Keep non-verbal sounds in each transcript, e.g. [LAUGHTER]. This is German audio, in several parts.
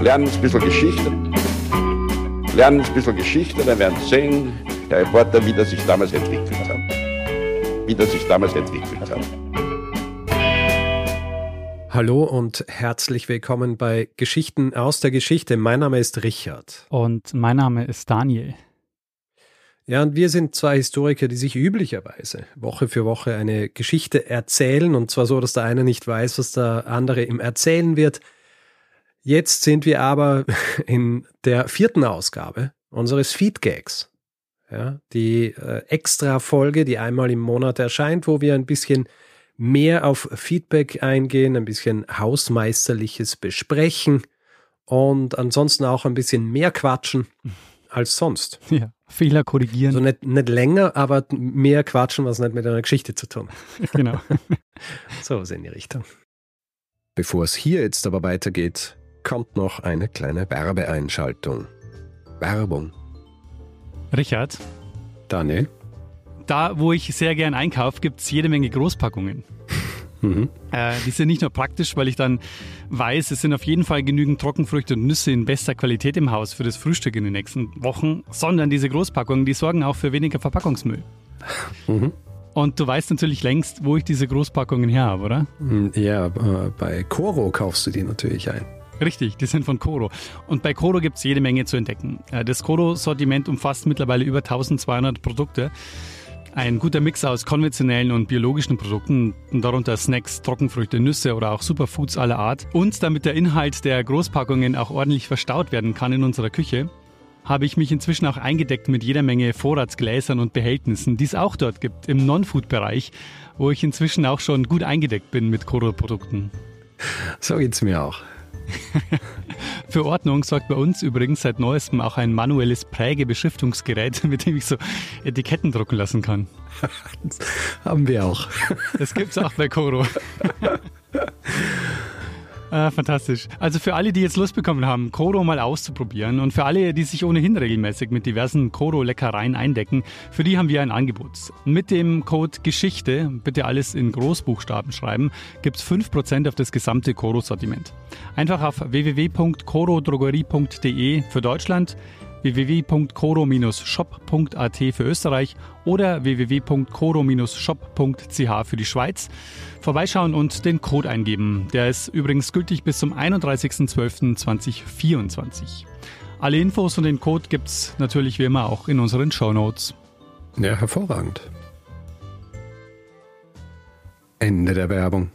lernen ein bisschen Geschichte. Lernen ein bisschen Geschichte, dann werden Sie sehen, der Reporter, wie das sich damals entwickelt hat. Wie das sich damals entwickelt hat. Hallo und herzlich willkommen bei Geschichten aus der Geschichte. Mein Name ist Richard. Und mein Name ist Daniel. Ja, und wir sind zwei Historiker, die sich üblicherweise Woche für Woche eine Geschichte erzählen. Und zwar so, dass der eine nicht weiß, was der andere ihm erzählen wird. Jetzt sind wir aber in der vierten Ausgabe unseres Feedgags. Ja, die äh, Extra-Folge, die einmal im Monat erscheint, wo wir ein bisschen mehr auf Feedback eingehen, ein bisschen Hausmeisterliches besprechen und ansonsten auch ein bisschen mehr quatschen als sonst. [LAUGHS] Ja, Fehler korrigieren. Also nicht, nicht länger, aber mehr quatschen, was nicht mit einer Geschichte zu tun. [LAUGHS] genau. [LAUGHS] so ist in die Richtung. Bevor es hier jetzt aber weitergeht, kommt noch eine kleine Werbeeinschaltung. Werbung. Richard, Daniel? da wo ich sehr gern einkaufe, gibt es jede Menge Großpackungen. [LAUGHS] Mhm. Äh, die sind nicht nur praktisch, weil ich dann weiß, es sind auf jeden Fall genügend Trockenfrüchte und Nüsse in bester Qualität im Haus für das Frühstück in den nächsten Wochen, sondern diese Großpackungen, die sorgen auch für weniger Verpackungsmüll. [LAUGHS] Mhm. Und du weißt natürlich längst, wo ich diese Großpackungen her habe, oder? Ja, äh, bei Coro kaufst du die natürlich ein. Richtig, die sind von Coro. Und bei Coro gibt es jede Menge zu entdecken. Äh, Das Coro-Sortiment umfasst mittlerweile über 1200 Produkte. Ein guter Mix aus konventionellen und biologischen Produkten, darunter Snacks, Trockenfrüchte, Nüsse oder auch Superfoods aller Art. Und damit der Inhalt der Großpackungen auch ordentlich verstaut werden kann in unserer Küche, habe ich mich inzwischen auch eingedeckt mit jeder Menge Vorratsgläsern und Behältnissen, die es auch dort gibt im Non-Food-Bereich, wo ich inzwischen auch schon gut eingedeckt bin mit Coro-Produkten. So geht's mir auch. [LAUGHS] Für Ordnung sorgt bei uns übrigens seit neuestem auch ein manuelles Prägebeschriftungsgerät, [LAUGHS] mit dem ich so Etiketten drucken lassen kann. Das [LAUGHS] haben wir auch. Das gibt's auch bei Coro. Ah, fantastisch. Also für alle, die jetzt Lust bekommen haben, Koro mal auszuprobieren und für alle, die sich ohnehin regelmäßig mit diversen Koro-Leckereien eindecken, für die haben wir ein Angebot. Mit dem Code Geschichte, bitte alles in Großbuchstaben schreiben, gibt's 5% auf das gesamte Koro-Sortiment. Einfach auf www.korodrogerie.de für Deutschland, www.koro-shop.at für Österreich oder www.koro-shop.ch für die Schweiz. Vorbeischauen und den Code eingeben. Der ist übrigens gültig bis zum 31.12.2024. Alle Infos und den Code gibt's natürlich wie immer auch in unseren Show Notes. Ja, hervorragend. Ende der Werbung.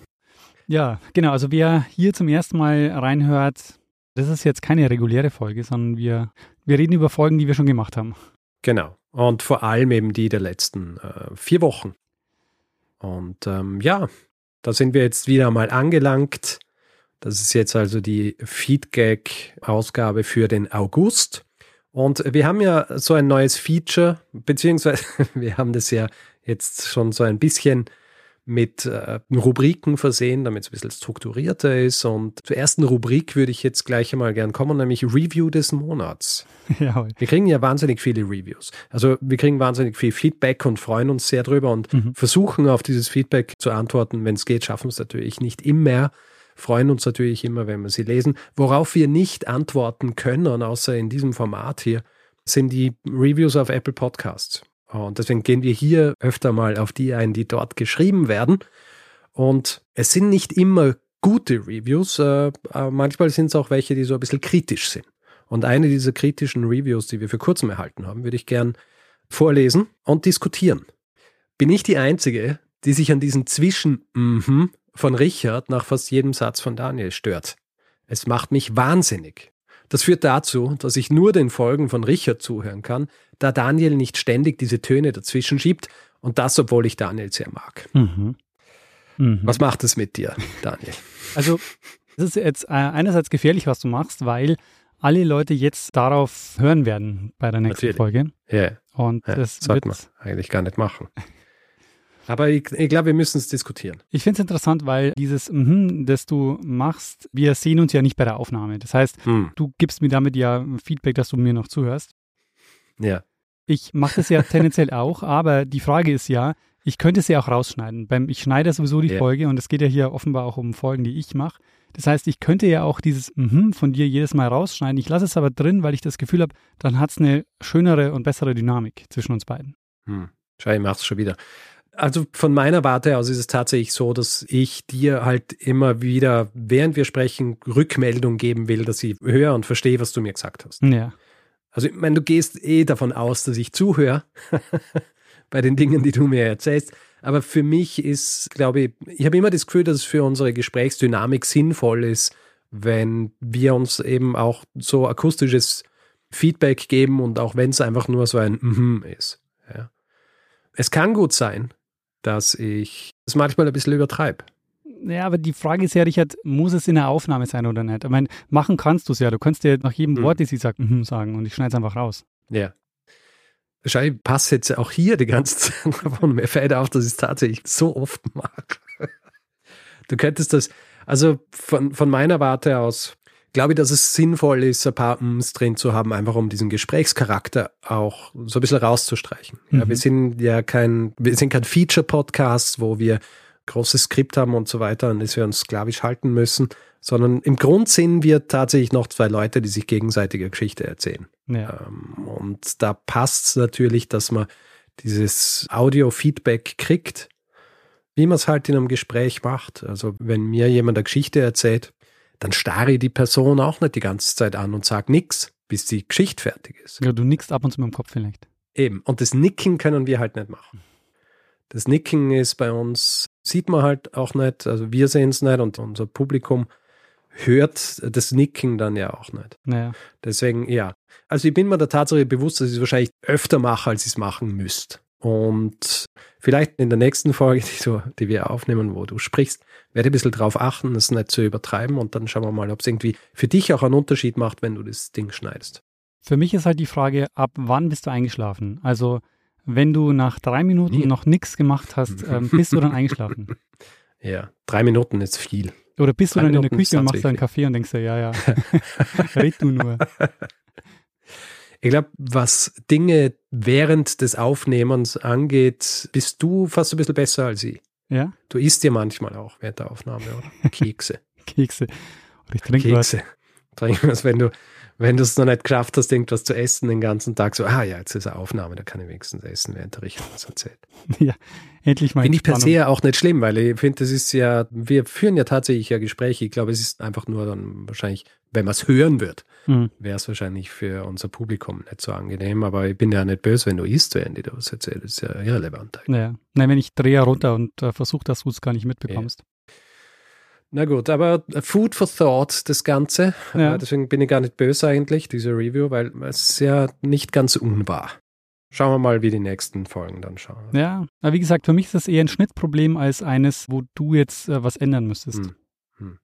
Ja, genau. Also wer hier zum ersten Mal reinhört, das ist jetzt keine reguläre Folge, sondern wir, wir reden über Folgen, die wir schon gemacht haben. Genau. Und vor allem eben die der letzten äh, vier Wochen. Und ähm, ja, da sind wir jetzt wieder mal angelangt. Das ist jetzt also die Feedgag-Ausgabe für den August. Und wir haben ja so ein neues Feature, beziehungsweise [LAUGHS] wir haben das ja jetzt schon so ein bisschen mit äh, Rubriken versehen, damit es ein bisschen strukturierter ist. Und zur ersten Rubrik würde ich jetzt gleich einmal gern kommen, nämlich Review des Monats. [LAUGHS] Jawohl. Wir kriegen ja wahnsinnig viele Reviews. Also wir kriegen wahnsinnig viel Feedback und freuen uns sehr drüber und Mhm. versuchen auf dieses Feedback zu antworten. Wenn es geht, schaffen wir es natürlich nicht immer. Freuen uns natürlich immer, wenn wir sie lesen. Worauf wir nicht antworten können, außer in diesem Format hier, sind die Reviews auf Apple Podcasts. Und deswegen gehen wir hier öfter mal auf die ein, die dort geschrieben werden. Und es sind nicht immer gute Reviews, äh, manchmal sind es auch welche, die so ein bisschen kritisch sind. Und eine dieser kritischen Reviews, die wir für kurzem erhalten haben, würde ich gern vorlesen und diskutieren. Bin ich die Einzige, die sich an diesen Zwischen mhm von Richard nach fast jedem Satz von Daniel stört? Es macht mich wahnsinnig. Das führt dazu, dass ich nur den Folgen von Richard zuhören kann, da Daniel nicht ständig diese Töne dazwischen schiebt und das, obwohl ich Daniel sehr mag. Mhm. Mhm. Was macht es mit dir, Daniel? Also, es ist jetzt äh, einerseits gefährlich, was du machst, weil alle Leute jetzt darauf hören werden bei der nächsten Natürlich. Folge. Ja, Und ja das sollte man eigentlich gar nicht machen. Aber ich, ich glaube, wir müssen es diskutieren. ich finde es interessant, weil dieses, mhm, das du machst, wir sehen uns ja nicht bei der Aufnahme. Das heißt, Hm. du gibst mir damit ja Feedback, dass du mir noch zuhörst. Ja. Ich mache das ja tendenziell [LAUGHS] auch, aber die Frage ist ja, Ich könnte sie auch rausschneiden. Beim, ich schneide sowieso die Ja. Folge und es geht ja hier offenbar auch um Folgen, die ich mache. Das heißt, ich könnte ja auch dieses mhm von dir jedes Mal rausschneiden. Ich lasse es aber drin, weil ich das Gefühl habe, dann hat es eine schönere und bessere Dynamik zwischen uns beiden. Hm. Schau, ich mach's schon wieder. Also von meiner Warte aus ist es tatsächlich so, dass ich dir halt immer wieder, während wir sprechen, Rückmeldung geben will, dass ich höre und verstehe, was du mir gesagt hast. Ja. Also ich meine, du gehst eh davon aus, dass ich zuhöre [LAUGHS] bei den Dingen, die du mir erzählst. Aber für mich ist, glaube ich, ich habe immer das Gefühl, dass es für unsere Gesprächsdynamik sinnvoll ist, wenn wir uns eben auch so akustisches Feedback geben und auch wenn es einfach nur so ein Mhm ist. Ja. Es kann gut sein, dass ich es manchmal ein bisschen übertreibe. Ja, aber die Frage ist ja, Richard, muss es in der Aufnahme sein oder nicht? Ich meine, machen kannst du es ja. Du kannst dir nach jedem Hm. Wort, das sie sagt, mhm sagen und ich schneide es einfach raus. Ja. Wahrscheinlich passt jetzt auch hier die ganze Zeit [LAUGHS] davon. Mir fällt auf, dass ich es tatsächlich so oft mag. Du könntest das, also von, von meiner Warte aus, glaube ich, dass es sinnvoll ist, ein paar Ms drin zu haben, einfach um diesen Gesprächscharakter auch so ein bisschen rauszustreichen. Ja, Mhm. wir sind ja kein, wir sind kein Feature-Podcast, wo wir großes Skript haben und so weiter und das wir uns sklavisch halten müssen, sondern im Grund sind wir tatsächlich noch zwei Leute, die sich gegenseitige Geschichte erzählen. Ja. Ähm, Und da passt es natürlich, dass man dieses Audio-Feedback kriegt, wie man es halt in einem Gespräch macht. Also wenn mir jemand eine Geschichte erzählt, dann starre ich die Person auch nicht die ganze Zeit an und sage nichts, bis die Geschichte fertig ist. ja. Du nickst ab und zu mit dem Kopf vielleicht. Eben. Und das Nicken können wir halt nicht machen. Das Nicken ist bei uns, sieht man halt auch nicht, also wir sehen es nicht und unser Publikum hört das Nicken dann ja auch nicht. Naja. Deswegen, ja. Also ich bin mir der Tatsache bewusst, dass ich es wahrscheinlich öfter mache, als ich es machen müsste. Und vielleicht in der nächsten Folge, die, du, die wir aufnehmen, wo du sprichst, werde ich ein bisschen drauf achten, es nicht zu übertreiben und dann schauen wir mal, ob es irgendwie für dich auch einen Unterschied macht, wenn du das Ding schneidest. Für mich ist halt die Frage, ab wann bist du eingeschlafen? Also, wenn du nach drei Minuten Nie. noch nichts gemacht hast, [LAUGHS] ähm, bist du dann eingeschlafen? [LAUGHS] Ja, drei Minuten ist viel. Oder bist du Drei dann in der Minuten Küche und machst einen. Kaffee und denkst dir, ja, ja, [LAUGHS] red du nur. Ich glaube, was Dinge während des Aufnehmens angeht, bist du fast ein bisschen besser als ich. Ja, Du isst ja manchmal auch während der Aufnahme, oder? [LAUGHS] Kekse. Kekse. Oder ich trinke was. Kekse. Trinken was, wenn du, wenn du es noch nicht geschafft hast, irgendwas zu essen den ganzen Tag, so, ah ja, jetzt ist eine Aufnahme, da kann ich wenigstens essen, während der Richard was erzählt. [LAUGHS] Ja, endlich mal Finde ich per se ja auch nicht schlimm, weil ich finde, das ist ja, wir führen ja tatsächlich ja Gespräche. Ich glaube, es ist einfach nur dann wahrscheinlich, wenn man es hören wird, Hm. wäre es wahrscheinlich für unser Publikum nicht so angenehm. Aber ich bin ja nicht böse, wenn du isst, während ich dir was erzähle. Das ist ja irrelevant. eigentlich. Ja. Nein, wenn ich drehe runter und äh, versuche, dass du es gar nicht mitbekommst. Na gut, aber Food for Thought, das Ganze. Ja. Äh, Deswegen bin ich gar nicht böse eigentlich, diese Review, weil es ist ja nicht ganz unwahr. Schauen wir mal, wie die nächsten Folgen dann schauen. Ja, aber wie gesagt, für mich ist das eher ein Schnittproblem als eines, wo du jetzt äh, was ändern müsstest. Hm. Hm.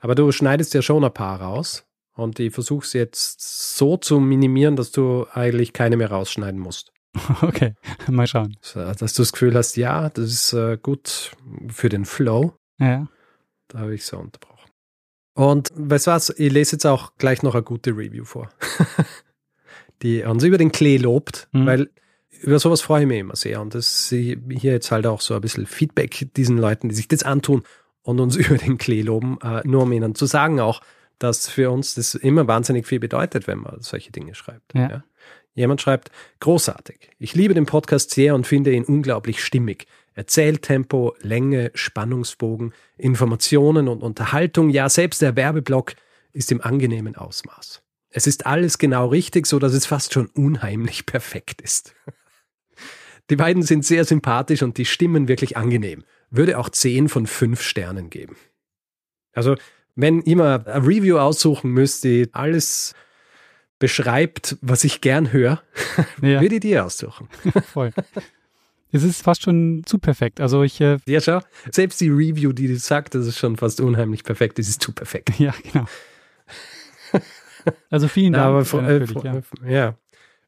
Aber du schneidest ja schon ein paar raus und ich versuche es jetzt so zu minimieren, dass du eigentlich keine mehr rausschneiden musst. [LAUGHS] Okay, mal schauen. So, Dass du das Gefühl hast, ja, das ist äh, gut für den Flow. Ja, Da habe ich so unterbrochen. Und weißt du was, ich lese jetzt auch gleich noch eine gute Review vor, [LAUGHS] die uns über den Klee lobt, Mhm. weil über sowas freue ich mich immer sehr. Und das ist hier jetzt halt auch so ein bisschen Feedback diesen Leuten, die sich das antun und uns [LAUGHS] über den Klee loben, äh, nur um ihnen zu sagen auch, dass für uns das immer wahnsinnig viel bedeutet, wenn man solche Dinge schreibt. Ja. Jemand schreibt, großartig. Ich liebe den Podcast sehr und finde ihn unglaublich stimmig. Erzähltempo, Länge, Spannungsbogen, Informationen und Unterhaltung, ja, selbst der Werbeblock ist im angenehmen Ausmaß. Es ist alles genau richtig, so dass es fast schon unheimlich [LAUGHS] perfekt ist. Die beiden sind sehr sympathisch und die Stimmen wirklich angenehm. Würde auch 10 von 5 Sternen geben. Also, wenn ihr mal ein Review aussuchen müsst, die alles beschreibt, was ich gern höre, [LAUGHS] ja würde ich die aussuchen. [LAUGHS] voll. Es ist fast schon zu perfekt. Also ich, äh, Ja, schau, selbst die Review, die du sagt, das ist schon fast unheimlich perfekt, das ist zu perfekt. [LAUGHS] ja, genau. Also vielen Dank. Aber äh, fre- äh, natürlich, ja. fre- ja,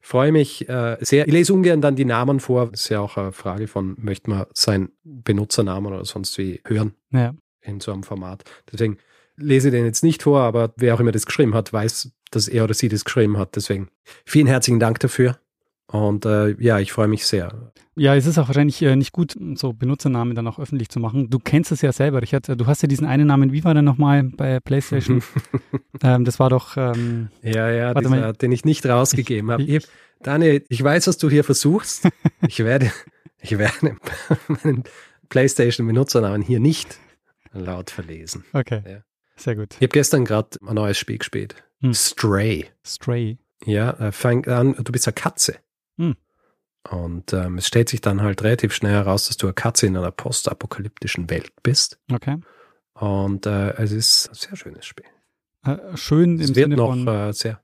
freue mich äh, sehr. Ich lese ungern dann die Namen vor. Das ist ja auch eine Frage von, möchte man seinen Benutzernamen oder sonst wie hören ja. in so einem Format. Deswegen lese ich den jetzt nicht vor, aber wer auch immer das geschrieben hat, weiß, dass er oder sie das geschrieben hat. Deswegen vielen herzlichen Dank dafür. Und äh, ja, ich freue mich sehr. Ja, es ist auch wahrscheinlich äh, nicht gut, so Benutzernamen dann auch öffentlich zu machen. Du kennst es ja selber, Richard. Du hast ja diesen einen Namen, wie war der nochmal bei PlayStation? [LAUGHS] ähm, das war doch. Ähm, ja, ja, dieser, mal. den ich nicht rausgegeben habe. Daniel, ich weiß, was du hier versuchst. [LAUGHS] ich werde, ich werde meinen PlayStation-Benutzernamen hier nicht laut verlesen. Okay. Ja. Sehr gut. Ich habe gestern gerade ein neues Spiel gespielt. Hm. Stray. Stray. Ja, äh, fang an, du bist eine Katze. Hm. Und ähm, es stellt sich dann halt relativ schnell heraus, dass du eine Katze in einer postapokalyptischen Welt bist. Okay. Und äh, es ist ein sehr schönes Spiel. Äh, schön es im wird Sinne noch von äh, sehr.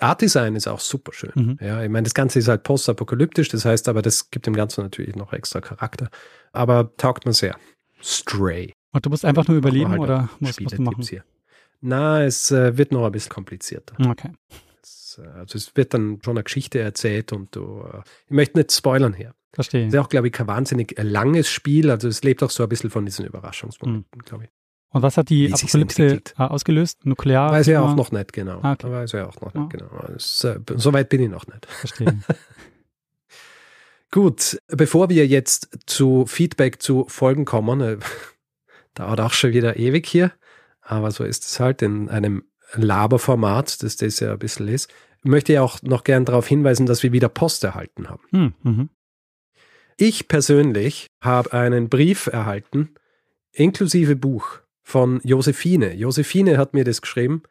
Art Design ist auch super schön. Mhm. Ja, ich meine, das Ganze ist halt postapokalyptisch, das heißt aber, das gibt dem Ganzen natürlich noch extra Charakter. Aber taugt mir sehr. Stray. Und du musst einfach nur überleben halt oder musst was du machen? Hier. Na, es äh, wird noch ein bisschen komplizierter. Okay. Äh, also es wird dann schon eine Geschichte erzählt und du, äh, ich möchte nicht spoilern hier. Verstehe. Es ist auch, glaube ich, kein wahnsinnig langes Spiel, also es lebt auch so ein bisschen von diesen Überraschungsmomenten, mhm. glaube ich. Und was hat die Wie Apokalypse ausgelöst? Nuklear? Weiß ich auch noch nicht genau. Ah, okay. Weiß ich auch noch nicht ah. genau. Das, äh, so weit bin ich noch nicht. Verstehe. [LAUGHS] Gut, bevor wir jetzt zu Feedback zu Folgen kommen, äh, [LAUGHS] dauert auch schon wieder ewig hier, aber so ist es halt in einem Laberformat, das das ja ein bisschen ist, möchte ich auch noch gern darauf hinweisen, dass wir wieder Post erhalten haben. Hm, mhm. Ich persönlich habe einen Brief erhalten, inklusive Buch von Josephine. Josephine hat mir das geschrieben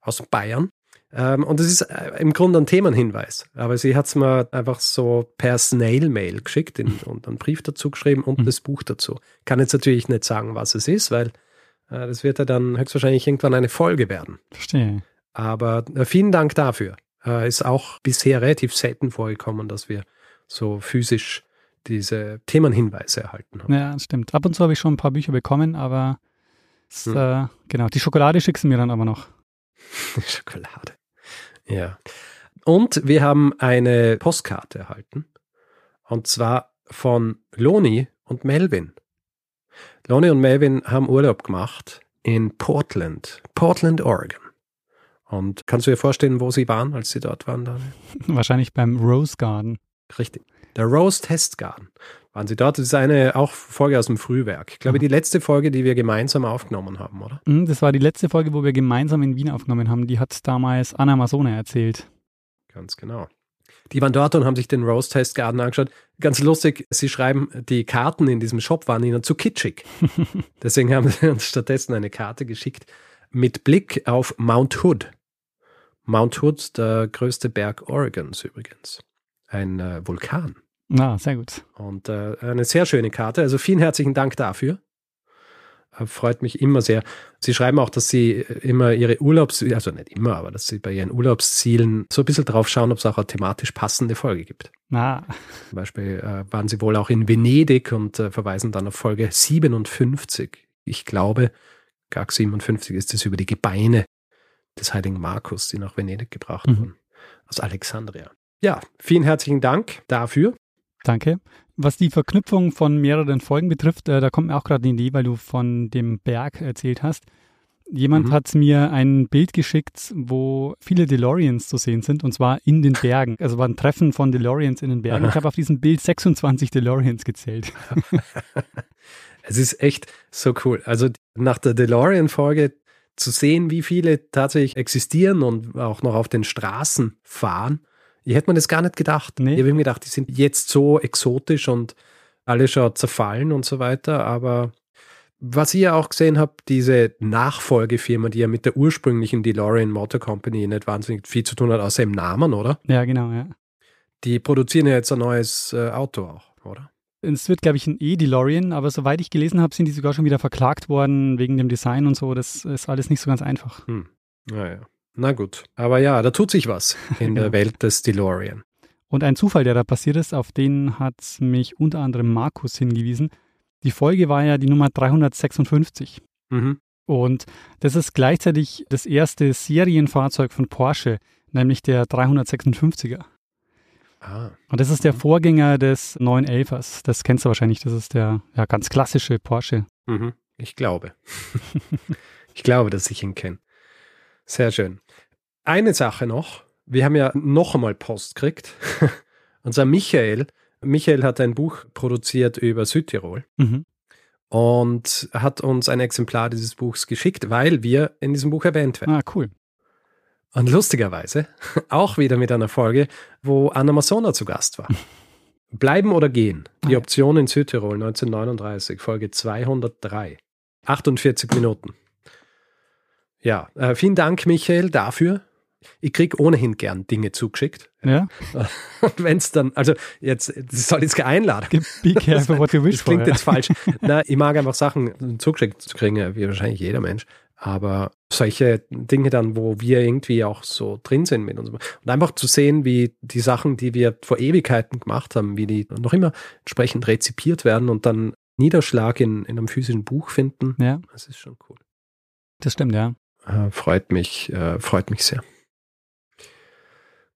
aus Bayern. Ähm, und es ist äh, im Grunde ein Themenhinweis. Aber sie hat es mir einfach so per Snail-Mail geschickt und einen Brief dazu geschrieben und mhm. das Buch dazu. Kann jetzt natürlich nicht sagen, was es ist, weil das wird ja dann höchstwahrscheinlich irgendwann eine Folge werden. Verstehe. Aber äh, vielen Dank dafür. Äh, ist auch bisher relativ selten vorgekommen, dass wir so physisch diese Themenhinweise erhalten haben. Ja, stimmt. Ab und zu habe ich schon ein paar Bücher bekommen, aber es, hm. äh, genau, die Schokolade schickst du mir dann aber noch. [LAUGHS] Schokolade. Ja. Und wir haben eine Postkarte erhalten. Und zwar von Loni und Melvin. Lonnie und Melvin haben Urlaub gemacht in Portland, Portland, Oregon. Und kannst du dir vorstellen, wo sie waren, als sie dort waren? Daniel? [LAUGHS] Wahrscheinlich beim Rose Garden. Richtig. Der Rose Test Garden. Waren sie dort? Das ist eine auch Folge aus dem Frühwerk. Ich glaube, mhm. die letzte Folge, die wir gemeinsam aufgenommen haben, oder? Mhm, das war die letzte Folge, wo wir gemeinsam in Wien aufgenommen haben. Die hat damals Anna Masone erzählt. Ganz genau. Die waren dort und haben sich den Rose Test Garden angeschaut. Ganz lustig, sie schreiben, die Karten in diesem Shop waren ihnen zu kitschig. [LAUGHS] Deswegen haben sie uns stattdessen eine Karte geschickt mit Blick auf Mount Hood. Mount Hood, der größte Berg Oregons übrigens. Ein äh, Vulkan. Ah, sehr gut. Und äh, eine sehr schöne Karte. Also vielen herzlichen Dank dafür. Äh, freut mich immer sehr. Sie schreiben auch, dass Sie immer Ihre Urlaubs, also nicht immer, aber dass Sie bei Ihren Urlaubszielen so ein bisschen drauf schauen, ob es auch eine thematisch passende Folge gibt. Ah. Zum Beispiel äh, waren Sie wohl auch in Venedig und äh, verweisen dann auf Folge 57. Ich glaube, GAG 57 ist es über die Gebeine des heiligen Markus, die nach Venedig gebracht mhm. wurden, aus Alexandria. Ja, vielen herzlichen Dank dafür. Danke. Was die Verknüpfung von mehreren Folgen betrifft, äh, da kommt mir auch gerade eine Idee, weil du von dem Berg erzählt hast. Jemand mhm. hat mir ein Bild geschickt, wo viele DeLoreans zu sehen sind, und zwar in den Bergen. Also war ein Treffen von DeLoreans in den Bergen. Ich [LAUGHS] habe auf diesem Bild 26 DeLoreans gezählt. [LAUGHS] es ist echt so cool. Also nach der DeLorean-Folge zu sehen, wie viele tatsächlich existieren und auch noch auf den Straßen fahren ich hätte mir das gar nicht gedacht. Nee. Ich habe mir gedacht, die sind jetzt so exotisch und alle schon zerfallen und so weiter. Aber was ich ja auch gesehen habe, diese Nachfolgefirma, die ja mit der ursprünglichen DeLorean Motor Company nicht wahnsinnig viel zu tun hat, außer im Namen, oder? Ja, genau, ja. Die produzieren ja jetzt ein neues äh, Auto auch, oder? Es wird, glaube ich, ein E-DeLorean, aber soweit ich gelesen habe, sind die sogar schon wieder verklagt worden wegen dem Design und so. Das ist alles nicht so ganz einfach. Hm. Naja. Na gut. Aber ja, da tut sich was in [LAUGHS] der Welt des DeLorean. Und ein Zufall, der da passiert ist, auf den hat mich unter anderem Markus hingewiesen. Die Folge war ja die Nummer 356. Mhm. Und das ist gleichzeitig das erste Serienfahrzeug von Porsche, nämlich der 356er. Ah. Und das ist der mhm. Vorgänger des 911ers. Das kennst du wahrscheinlich. Das ist der ja, ganz klassische Porsche. Mhm. Ich glaube. [LAUGHS] ich glaube, dass ich ihn kenne. Sehr schön. Eine Sache noch. Wir haben ja noch einmal Post gekriegt. [LAUGHS] Unser Michael, Michael hat ein Buch produziert über Südtirol Mhm. und hat uns ein Exemplar dieses Buchs geschickt, weil wir in diesem Buch erwähnt werden. Ah, cool. Und lustigerweise [LAUGHS] auch wieder mit einer Folge, wo Anna Masona zu Gast war. [LAUGHS] Bleiben oder gehen? Ah, Die ja. Option in Südtirol 1939, Folge 203. 48 Minuten. Ja, äh, vielen Dank, Michael, dafür. Ich krieg ohnehin gern Dinge zugeschickt. Ja, [LAUGHS] Und wenn es dann, also jetzt, das soll jetzt keine Einladung. be careful what you wish Das klingt for. jetzt falsch. Na, ich mag einfach Sachen zugeschickt zu kriegen, wie wahrscheinlich jeder Mensch. Aber solche Dinge dann, wo wir irgendwie auch so drin sind mit uns. Und einfach zu sehen, wie die Sachen, die wir vor Ewigkeiten gemacht haben, wie die noch immer entsprechend rezipiert werden und dann Niederschlag in, in einem physischen Buch finden, Ja, das ist schon cool. das stimmt, ja. Äh, freut mich, äh, freut mich sehr.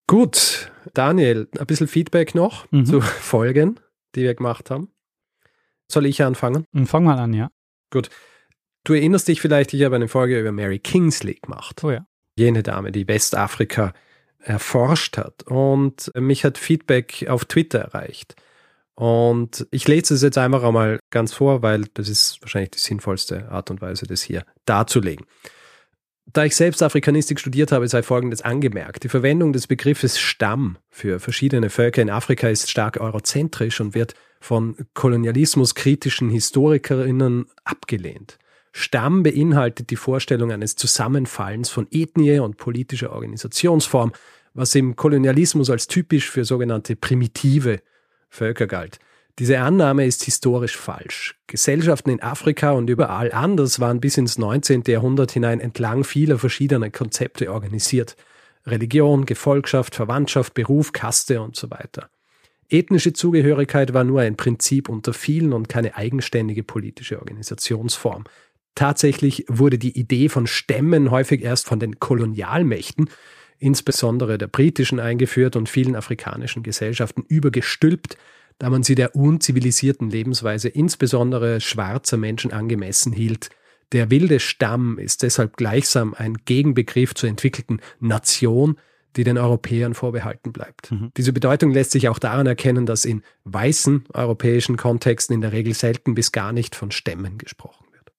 Gut, Daniel, ein bisschen Feedback noch Mhm. zu [LAUGHS] Folgen, die wir gemacht haben. Soll ich anfangen? Und fang mal an, ja. Du erinnerst dich vielleicht, ich habe eine Folge über Mary Kingsley gemacht. Oh ja. Jene Dame, die Westafrika erforscht hat. Und mich hat Feedback auf Twitter erreicht. Und ich lese es jetzt einfach einmal ganz vor, weil das ist wahrscheinlich die sinnvollste Art und Weise, das hier darzulegen. Da ich selbst Afrikanistik studiert habe, sei Folgendes angemerkt. Die Verwendung des Begriffes Stamm für verschiedene Völker in Afrika ist stark eurozentrisch und wird von kolonialismuskritischen Historikerinnen abgelehnt. Stamm beinhaltet die Vorstellung eines Zusammenfallens von Ethnie und politischer Organisationsform, was im Kolonialismus als typisch für sogenannte primitive Völker galt. Diese Annahme ist historisch falsch. Gesellschaften in Afrika und überall anders waren bis ins 19. Jahrhundert hinein entlang vieler verschiedener Konzepte organisiert. Religion, Gefolgschaft, Verwandtschaft, Beruf, Kaste und so weiter. Ethnische Zugehörigkeit war nur ein Prinzip unter vielen und keine eigenständige politische Organisationsform. Tatsächlich wurde die Idee von Stämmen häufig erst von den Kolonialmächten, insbesondere der britischen, eingeführt und vielen afrikanischen Gesellschaften übergestülpt, da man sie der unzivilisierten Lebensweise insbesondere schwarzer Menschen angemessen hielt. Der wilde Stamm ist deshalb gleichsam ein Gegenbegriff zur entwickelten Nation, die den Europäern vorbehalten bleibt. Mhm. Diese Bedeutung lässt sich auch daran erkennen, dass in weißen europäischen Kontexten in der Regel selten bis gar nicht von Stämmen gesprochen wird.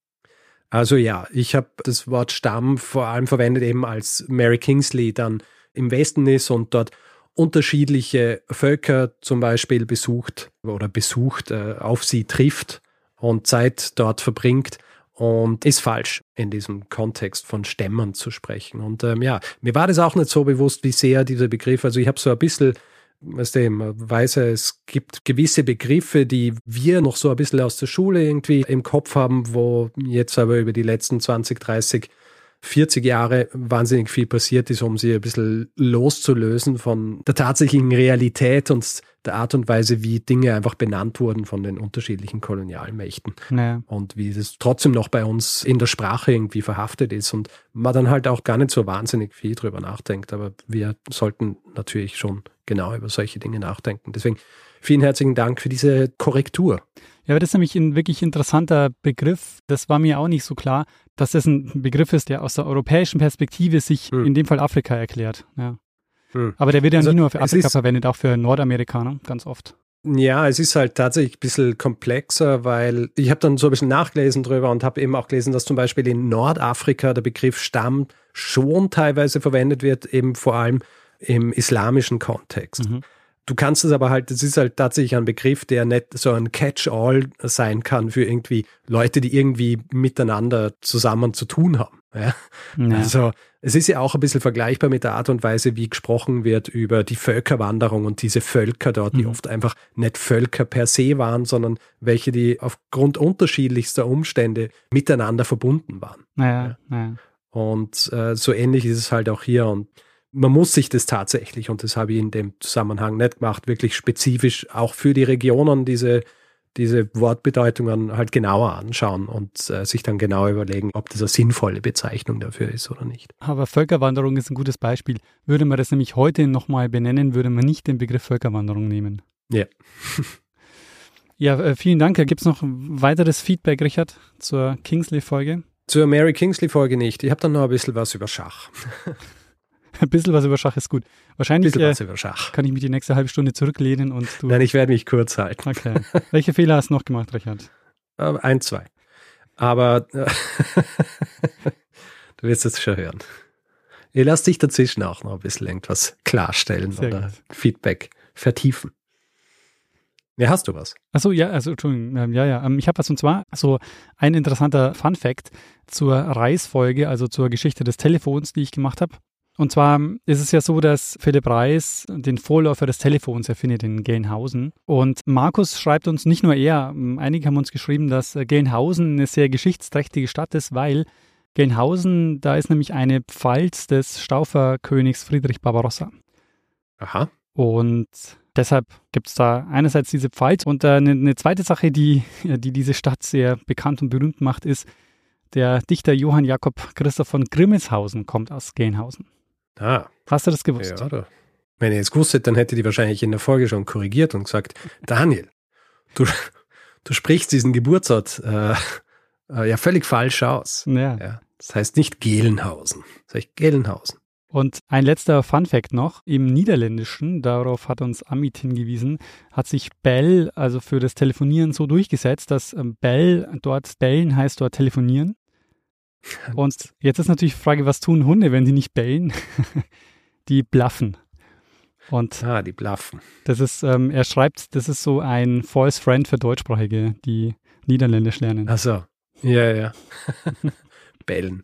Also ja, ich habe das Wort Stamm vor allem verwendet eben als Mary Kingsley dann im Westen ist und dort unterschiedliche Völker zum Beispiel besucht oder besucht, äh, auf sie trifft und Zeit dort verbringt und ist falsch in diesem Kontext von Stämmen zu sprechen. Und ähm, ja, mir war das auch nicht so bewusst, wie sehr dieser Begriff, also ich habe so ein bisschen, weißt du, weiß ja, es gibt gewisse Begriffe, die wir noch so ein bisschen aus der Schule irgendwie im Kopf haben, wo jetzt aber über die letzten 20, 30 40 Jahre wahnsinnig viel passiert ist, um sie ein bisschen loszulösen von der tatsächlichen Realität und der Art und Weise, wie Dinge einfach benannt wurden von den unterschiedlichen Kolonialmächten Naja. und wie es trotzdem noch bei uns in der Sprache irgendwie verhaftet ist und man dann halt auch gar nicht so wahnsinnig viel drüber nachdenkt. Aber wir sollten natürlich schon genau über solche Dinge nachdenken. Deswegen vielen herzlichen Dank für diese Korrektur. Ja, aber das ist nämlich ein wirklich interessanter Begriff. Das war mir auch nicht so klar, dass das ein Begriff ist, der aus der europäischen Perspektive sich Hm. in dem Fall Afrika erklärt. Ja. Hm. Aber der wird ja Also, nicht nur für Afrika verwendet, auch für Nordamerikaner, ganz oft. Ja, es ist halt tatsächlich ein bisschen komplexer, weil ich habe dann so ein bisschen nachgelesen drüber und habe eben auch gelesen, dass zum Beispiel in Nordafrika der Begriff Stamm schon teilweise verwendet wird, eben vor allem im islamischen Kontext. Mhm. Du kannst es aber halt, das ist halt tatsächlich ein Begriff, der nicht so ein Catch-all sein kann für irgendwie Leute, die irgendwie miteinander zusammen zu tun haben. Ja? Ja. Also es ist ja auch ein bisschen vergleichbar mit der Art und Weise, wie gesprochen wird über die Völkerwanderung und diese Völker dort, die Mhm. oft einfach nicht Völker per se waren, sondern welche, die aufgrund unterschiedlichster Umstände miteinander verbunden waren. naja. Und äh, so ähnlich ist es halt auch hier. Und man muss sich das tatsächlich, und das habe ich in dem Zusammenhang nicht gemacht, wirklich spezifisch auch für die Regionen diese, diese Wortbedeutungen halt genauer anschauen und äh, sich dann genau überlegen, ob das eine sinnvolle Bezeichnung dafür ist oder nicht. Aber Völkerwanderung ist ein gutes Beispiel. Würde man das nämlich heute nochmal benennen, würde man nicht den Begriff Völkerwanderung nehmen. Ja. [LAUGHS] Ja, äh, vielen Dank. Gibt es noch weiteres Feedback, Richard, zur Kingsley-Folge? Zur Mary Kingsley-Folge nicht. Ich habe dann noch ein bisschen was über Schach. [LAUGHS] [LAUGHS] Ein bisschen was über Schach ist gut. Wahrscheinlich äh, über Schach. kann ich mich die nächste halbe Stunde zurücklehnen und du. Nein, ich werde mich kurz halten. Okay. Welche Fehler hast du noch gemacht, Richard? [LAUGHS] Äh, Ein, zwei. Aber äh, [LAUGHS] du wirst es schon hören. Ich lasse dich dazwischen auch noch ein bisschen irgendwas klarstellen Sehr oder gut. Feedback vertiefen. Ja, hast du was? Achso, ja, also Entschuldigung, ähm, ja, ja. Ähm, ich habe was und zwar so ein interessanter Fun Fact zur Reis-Folge, also zur Geschichte des Telefons, die ich gemacht habe. Und zwar ist es ja so, dass Philipp Reis den Vorläufer des Telefons erfindet in Gelnhausen. Und Markus schreibt uns, nicht nur er, einige haben uns geschrieben, dass äh, Gelnhausen eine sehr geschichtsträchtige Stadt ist, weil Gelnhausen, da ist nämlich eine Pfalz des Stauferkönigs Friedrich Barbarossa. Aha. Und deshalb gibt es da einerseits diese Pfalz und äh, eine, eine zweite Sache, die, die diese Stadt sehr bekannt und berühmt macht, ist, der Dichter Johann Jakob Christoph von Grimmelshausen kommt aus Gelnhausen. Ah, Hast du das gewusst? ja, da. Wenn ihr es gewusst hättet, dann hätte die wahrscheinlich in der Folge schon korrigiert und gesagt, Daniel, du, du sprichst diesen Geburtsort äh, äh, ja völlig falsch aus. Ja. Ja, das heißt nicht Gelenhausen, das heißt Gelenhausen. Und ein letzter Fun Fact noch, im Niederländischen, darauf hat uns Amit hingewiesen, hat sich Bell, also für das Telefonieren so durchgesetzt, dass ähm, Bell dort, bellen heißt dort telefonieren. Und jetzt ist natürlich die Frage, was tun Hunde, wenn die nicht bellen? [LAUGHS] die blaffen. Und Ah, die Blaffen. das ist, ähm, er schreibt, das ist so ein False Friend für Deutschsprachige, die Niederländisch lernen. Ach so. Ja, ja. [LAUGHS] Bellen.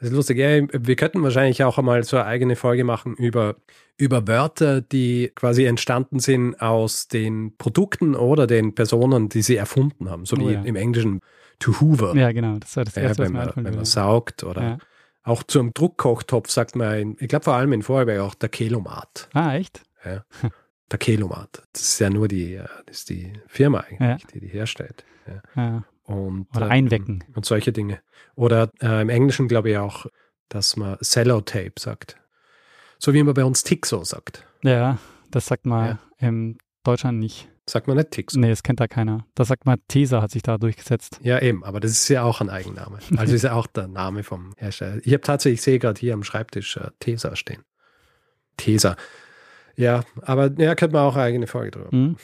Das ist lustig. Ja, wir könnten wahrscheinlich auch einmal so eine eigene Folge machen über, über Wörter, die quasi entstanden sind aus den Produkten oder den Personen, die sie erfunden haben. So Oh wie ja. im Englischen to hoover. Ja, genau, das war das Ja, Erste, was wenn, man, wenn man saugt oder Ja. auch zum Druckkochtopf sagt man, in, ich glaube vor allem in Vorarlberg auch der Kelomat. Ah, echt? Der Kelomat. Das ist ja nur die, äh, das ist die Firma eigentlich, die die herstellt. Ja. Ja. Und, Oder ähm, einwecken. Und solche Dinge. Oder äh, im Englischen glaube ich auch, dass man Sellotape sagt. So wie man bei uns Tixo sagt. Ja, das sagt man in Deutschland nicht. Sagt man nicht Tixo. Nee, das kennt da keiner. Das sagt man, Tesa hat sich da durchgesetzt. Ja, eben, aber das ist ja auch ein Eigenname. Also ist ja auch der Name vom Hersteller. Ich habe tatsächlich, ich sehe gerade hier am Schreibtisch äh, Tesa stehen. Tesa. Ja, aber ja, könnte man auch eine eigene Folge drüber. Hm?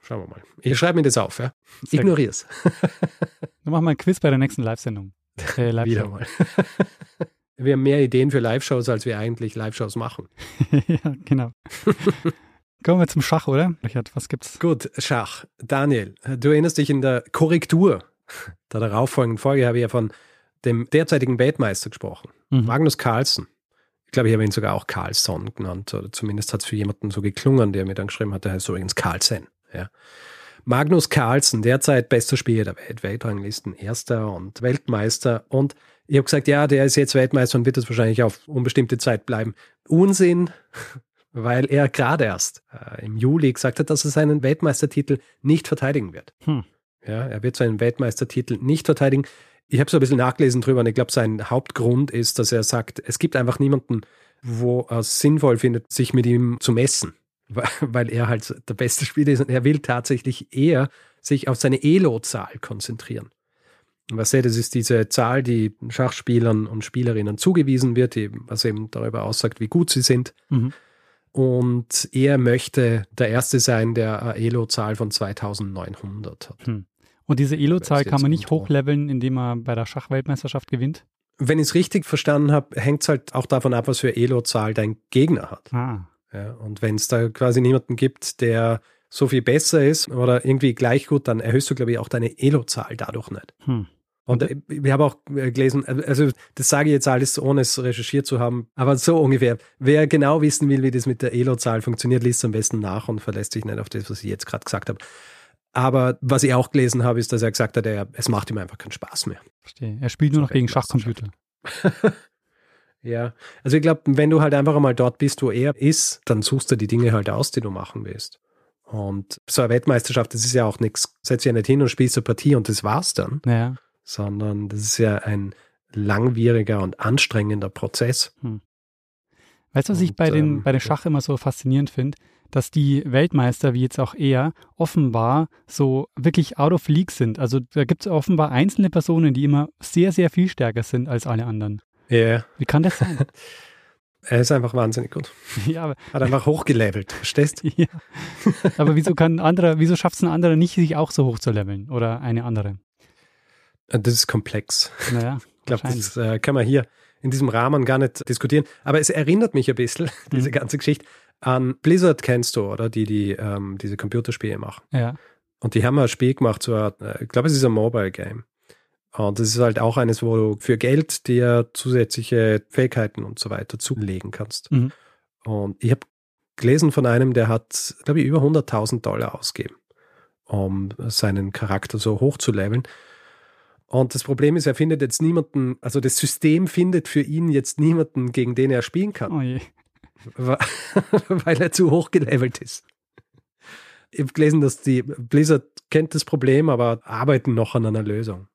Schauen wir mal. Ich schreibe mir das auf, ja. Ignorier's. Dann machen wir ein Quiz bei der nächsten Live-Sendung. Äh, [LAUGHS] Wieder Live-Show. mal. [LAUGHS] wir haben mehr Ideen für Live-Shows, als wir eigentlich Live-Shows machen. [LAUGHS] ja, genau. Kommen wir zum Schach, oder? Richard, was gibt's? Gut, Schach. Daniel, du erinnerst dich in der Korrektur der darauffolgenden Folge habe ich ja von dem derzeitigen Weltmeister gesprochen, Mhm. Magnus Carlsen. Ich glaube, ich habe ihn sogar auch Carlson genannt, oder zumindest hat es für jemanden so geklungen, der mir dann geschrieben hat, der heißt übrigens Carlsen. Ja. Magnus Carlsen, derzeit bester Spieler der Welt, Weltranglisten, Erster und Weltmeister. Und ich habe gesagt, ja, der ist jetzt Weltmeister und wird es wahrscheinlich auf unbestimmte Zeit bleiben. Unsinn, weil er gerade erst äh, im Juli gesagt hat, dass er seinen Weltmeistertitel nicht verteidigen wird. Hm. Ja, er wird seinen Weltmeistertitel nicht verteidigen. Ich habe so ein bisschen nachgelesen drüber und ich glaube, sein Hauptgrund ist, dass er sagt, es gibt einfach niemanden, wo er es sinnvoll findet, sich mit ihm zu messen, [LAUGHS] weil, er halt der beste Spieler ist und er will tatsächlich eher sich auf seine Elo-Zahl konzentrieren. Was das ist diese Zahl, die Schachspielern und Spielerinnen zugewiesen wird, die, was eben darüber aussagt, wie gut sie sind. Mhm. Und er möchte der Erste sein, der eine Elo-Zahl von 2900 hat. Und diese Elo-Zahl kann man nicht hochleveln, indem man bei der Schachweltmeisterschaft gewinnt. Wenn ich es richtig verstanden habe, hängt es halt auch davon ab, was für Elo-Zahl dein Gegner hat. Ah. Ja, und wenn es da quasi niemanden gibt, der so viel besser ist oder irgendwie gleich gut, dann erhöhst du, glaube ich, auch deine Elo-Zahl dadurch nicht. Hm. Und äh, wir haben auch äh, gelesen, äh, also das sage ich jetzt alles, ohne es recherchiert zu haben, aber so ungefähr. Wer genau wissen will, wie das mit der Elo-Zahl funktioniert, liest es am besten nach und verlässt sich nicht auf das, was ich jetzt gerade gesagt habe. Aber was ich auch gelesen habe, ist, dass er gesagt hat, er, es macht ihm einfach keinen Spaß mehr. Verstehe. Er spielt nur noch gegen. Schachcomputer. [LAUGHS] Ja, also ich glaube, wenn du halt einfach einmal dort bist, wo er ist, dann suchst du die Dinge halt aus, die du machen willst. Und so eine Weltmeisterschaft, das ist ja auch nichts, setzt ja nicht hin und spielst eine Partie und das war's dann, Naja. Sondern das ist ja ein langwieriger und anstrengender Prozess. Weißt du, was ich Und, bei den, ähm, bei ja. Schach immer so faszinierend finde? Dass die Weltmeister, wie jetzt auch er, offenbar so wirklich out of league sind. Also da gibt es offenbar einzelne Personen, die immer sehr, sehr viel stärker sind als alle anderen. Ja, Wie kann das sein? [LAUGHS] Er ist einfach wahnsinnig gut. [LAUGHS] Ja, aber, Hat einfach hochgelevelt, verstehst? [LAUGHS] ja. aber wieso kann ein anderer, wieso schafft es ein anderer nicht, sich auch so hoch zu leveln? Oder eine andere? Das ist komplex. Naja, [LAUGHS] Ich glaube, das äh, kann man hier in diesem Rahmen gar nicht diskutieren. Aber es erinnert mich ein bisschen, [LAUGHS] diese Mhm. ganze Geschichte, an Blizzard kennst du, oder? Die, die ähm, diese Computerspiele machen. Ja. Und die haben ein Spiel gemacht, so ein, äh, ich glaube, es ist ein Mobile-Game. Und das ist halt auch eines, wo du für Geld dir zusätzliche Fähigkeiten und so weiter zulegen kannst. Mhm. Und ich habe gelesen von einem, der hat, glaube ich, über 100.000 Dollar ausgegeben, um seinen Charakter so hoch zu leveln. Und das Problem ist, er findet jetzt niemanden, also das System findet für ihn jetzt niemanden, gegen den er spielen kann, Oh je. [LAUGHS] weil er zu hoch gelevelt ist. Ich habe gelesen, dass die Blizzard kennt das Problem, aber arbeiten noch an einer Lösung.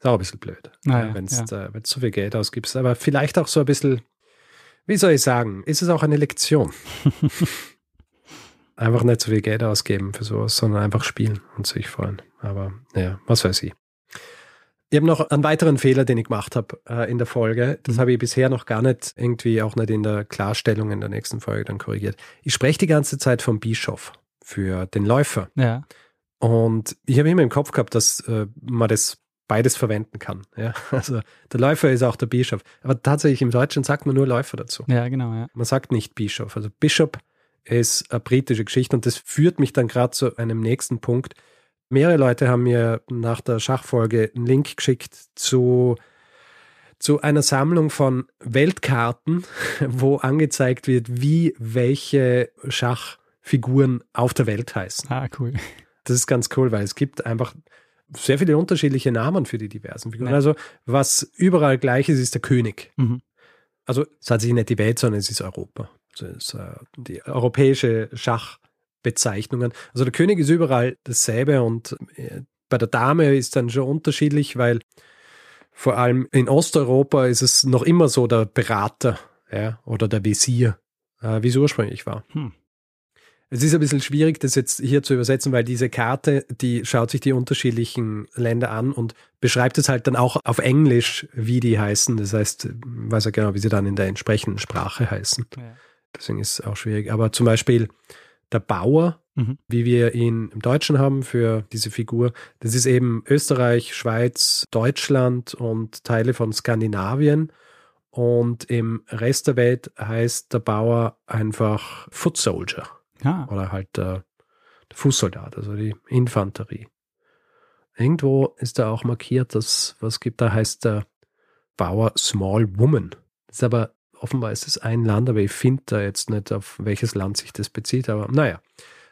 Ist auch ein bisschen blöd, Naja, wenn ja. du äh, wenn's so viel Geld ausgibst. Aber vielleicht auch so ein bisschen, wie soll ich sagen, ist es auch eine Lektion. [LAUGHS] einfach nicht so viel Geld ausgeben für sowas, sondern einfach spielen und sich freuen. Aber ja, was weiß ich. Ich habe noch einen weiteren Fehler, den ich gemacht habe äh, in der Folge. Das Mhm. habe ich bisher noch gar nicht irgendwie auch nicht in der Klarstellung in der nächsten Folge dann korrigiert. Ich spreche die ganze Zeit vom Bischof für den Läufer. Ja. Und ich habe immer im Kopf gehabt, dass äh, man das beides verwenden kann. Ja? [LAUGHS] Also der Läufer ist auch der Bischof. Aber tatsächlich im Deutschen sagt man nur Läufer dazu. Ja, genau, ja. Man sagt nicht Bischof. Also Bishop ist eine britische Geschichte und das führt mich dann gerade zu einem nächsten Punkt. Mehrere Leute haben mir nach der Schachfolge einen Link geschickt zu, zu einer Sammlung von Weltkarten, [LAUGHS] wo angezeigt wird, wie welche Schachfiguren auf der Welt heißen. Ah, cool. Das ist ganz cool, weil es gibt einfach sehr viele unterschiedliche Namen für die diversen Figuren. Ja. Also was überall gleich ist, ist der König. Mhm. Also es hat sich nicht die Welt, sondern es ist Europa. Also es ist äh, die europäische Schachbezeichnungen. Also der König ist überall dasselbe und äh, bei der Dame ist dann schon unterschiedlich, weil vor allem in Osteuropa ist es noch immer so der Berater ja, oder der Visier, äh, wie es ursprünglich war. Hm. Es ist ein bisschen schwierig, das jetzt hier zu übersetzen, weil diese Karte, die schaut sich die unterschiedlichen Länder an und beschreibt es halt dann auch auf Englisch, wie die heißen. Das heißt, weiß ja genau, wie sie dann in der entsprechenden Sprache heißen. Ja. Deswegen ist es auch schwierig. Aber zum Beispiel der Bauer, Mhm. wie wir ihn im Deutschen haben für diese Figur, das ist eben Österreich, Schweiz, Deutschland und Teile von Skandinavien. Und im Rest der Welt heißt der Bauer einfach Foot Soldier Ah, oder halt der, der Fußsoldat, also die Infanterie. Irgendwo ist da auch markiert, dass was gibt, da heißt der Bauer Small Woman. Das ist aber offenbar ist es ein Land, aber ich finde da jetzt nicht, auf welches Land sich das bezieht. Aber naja.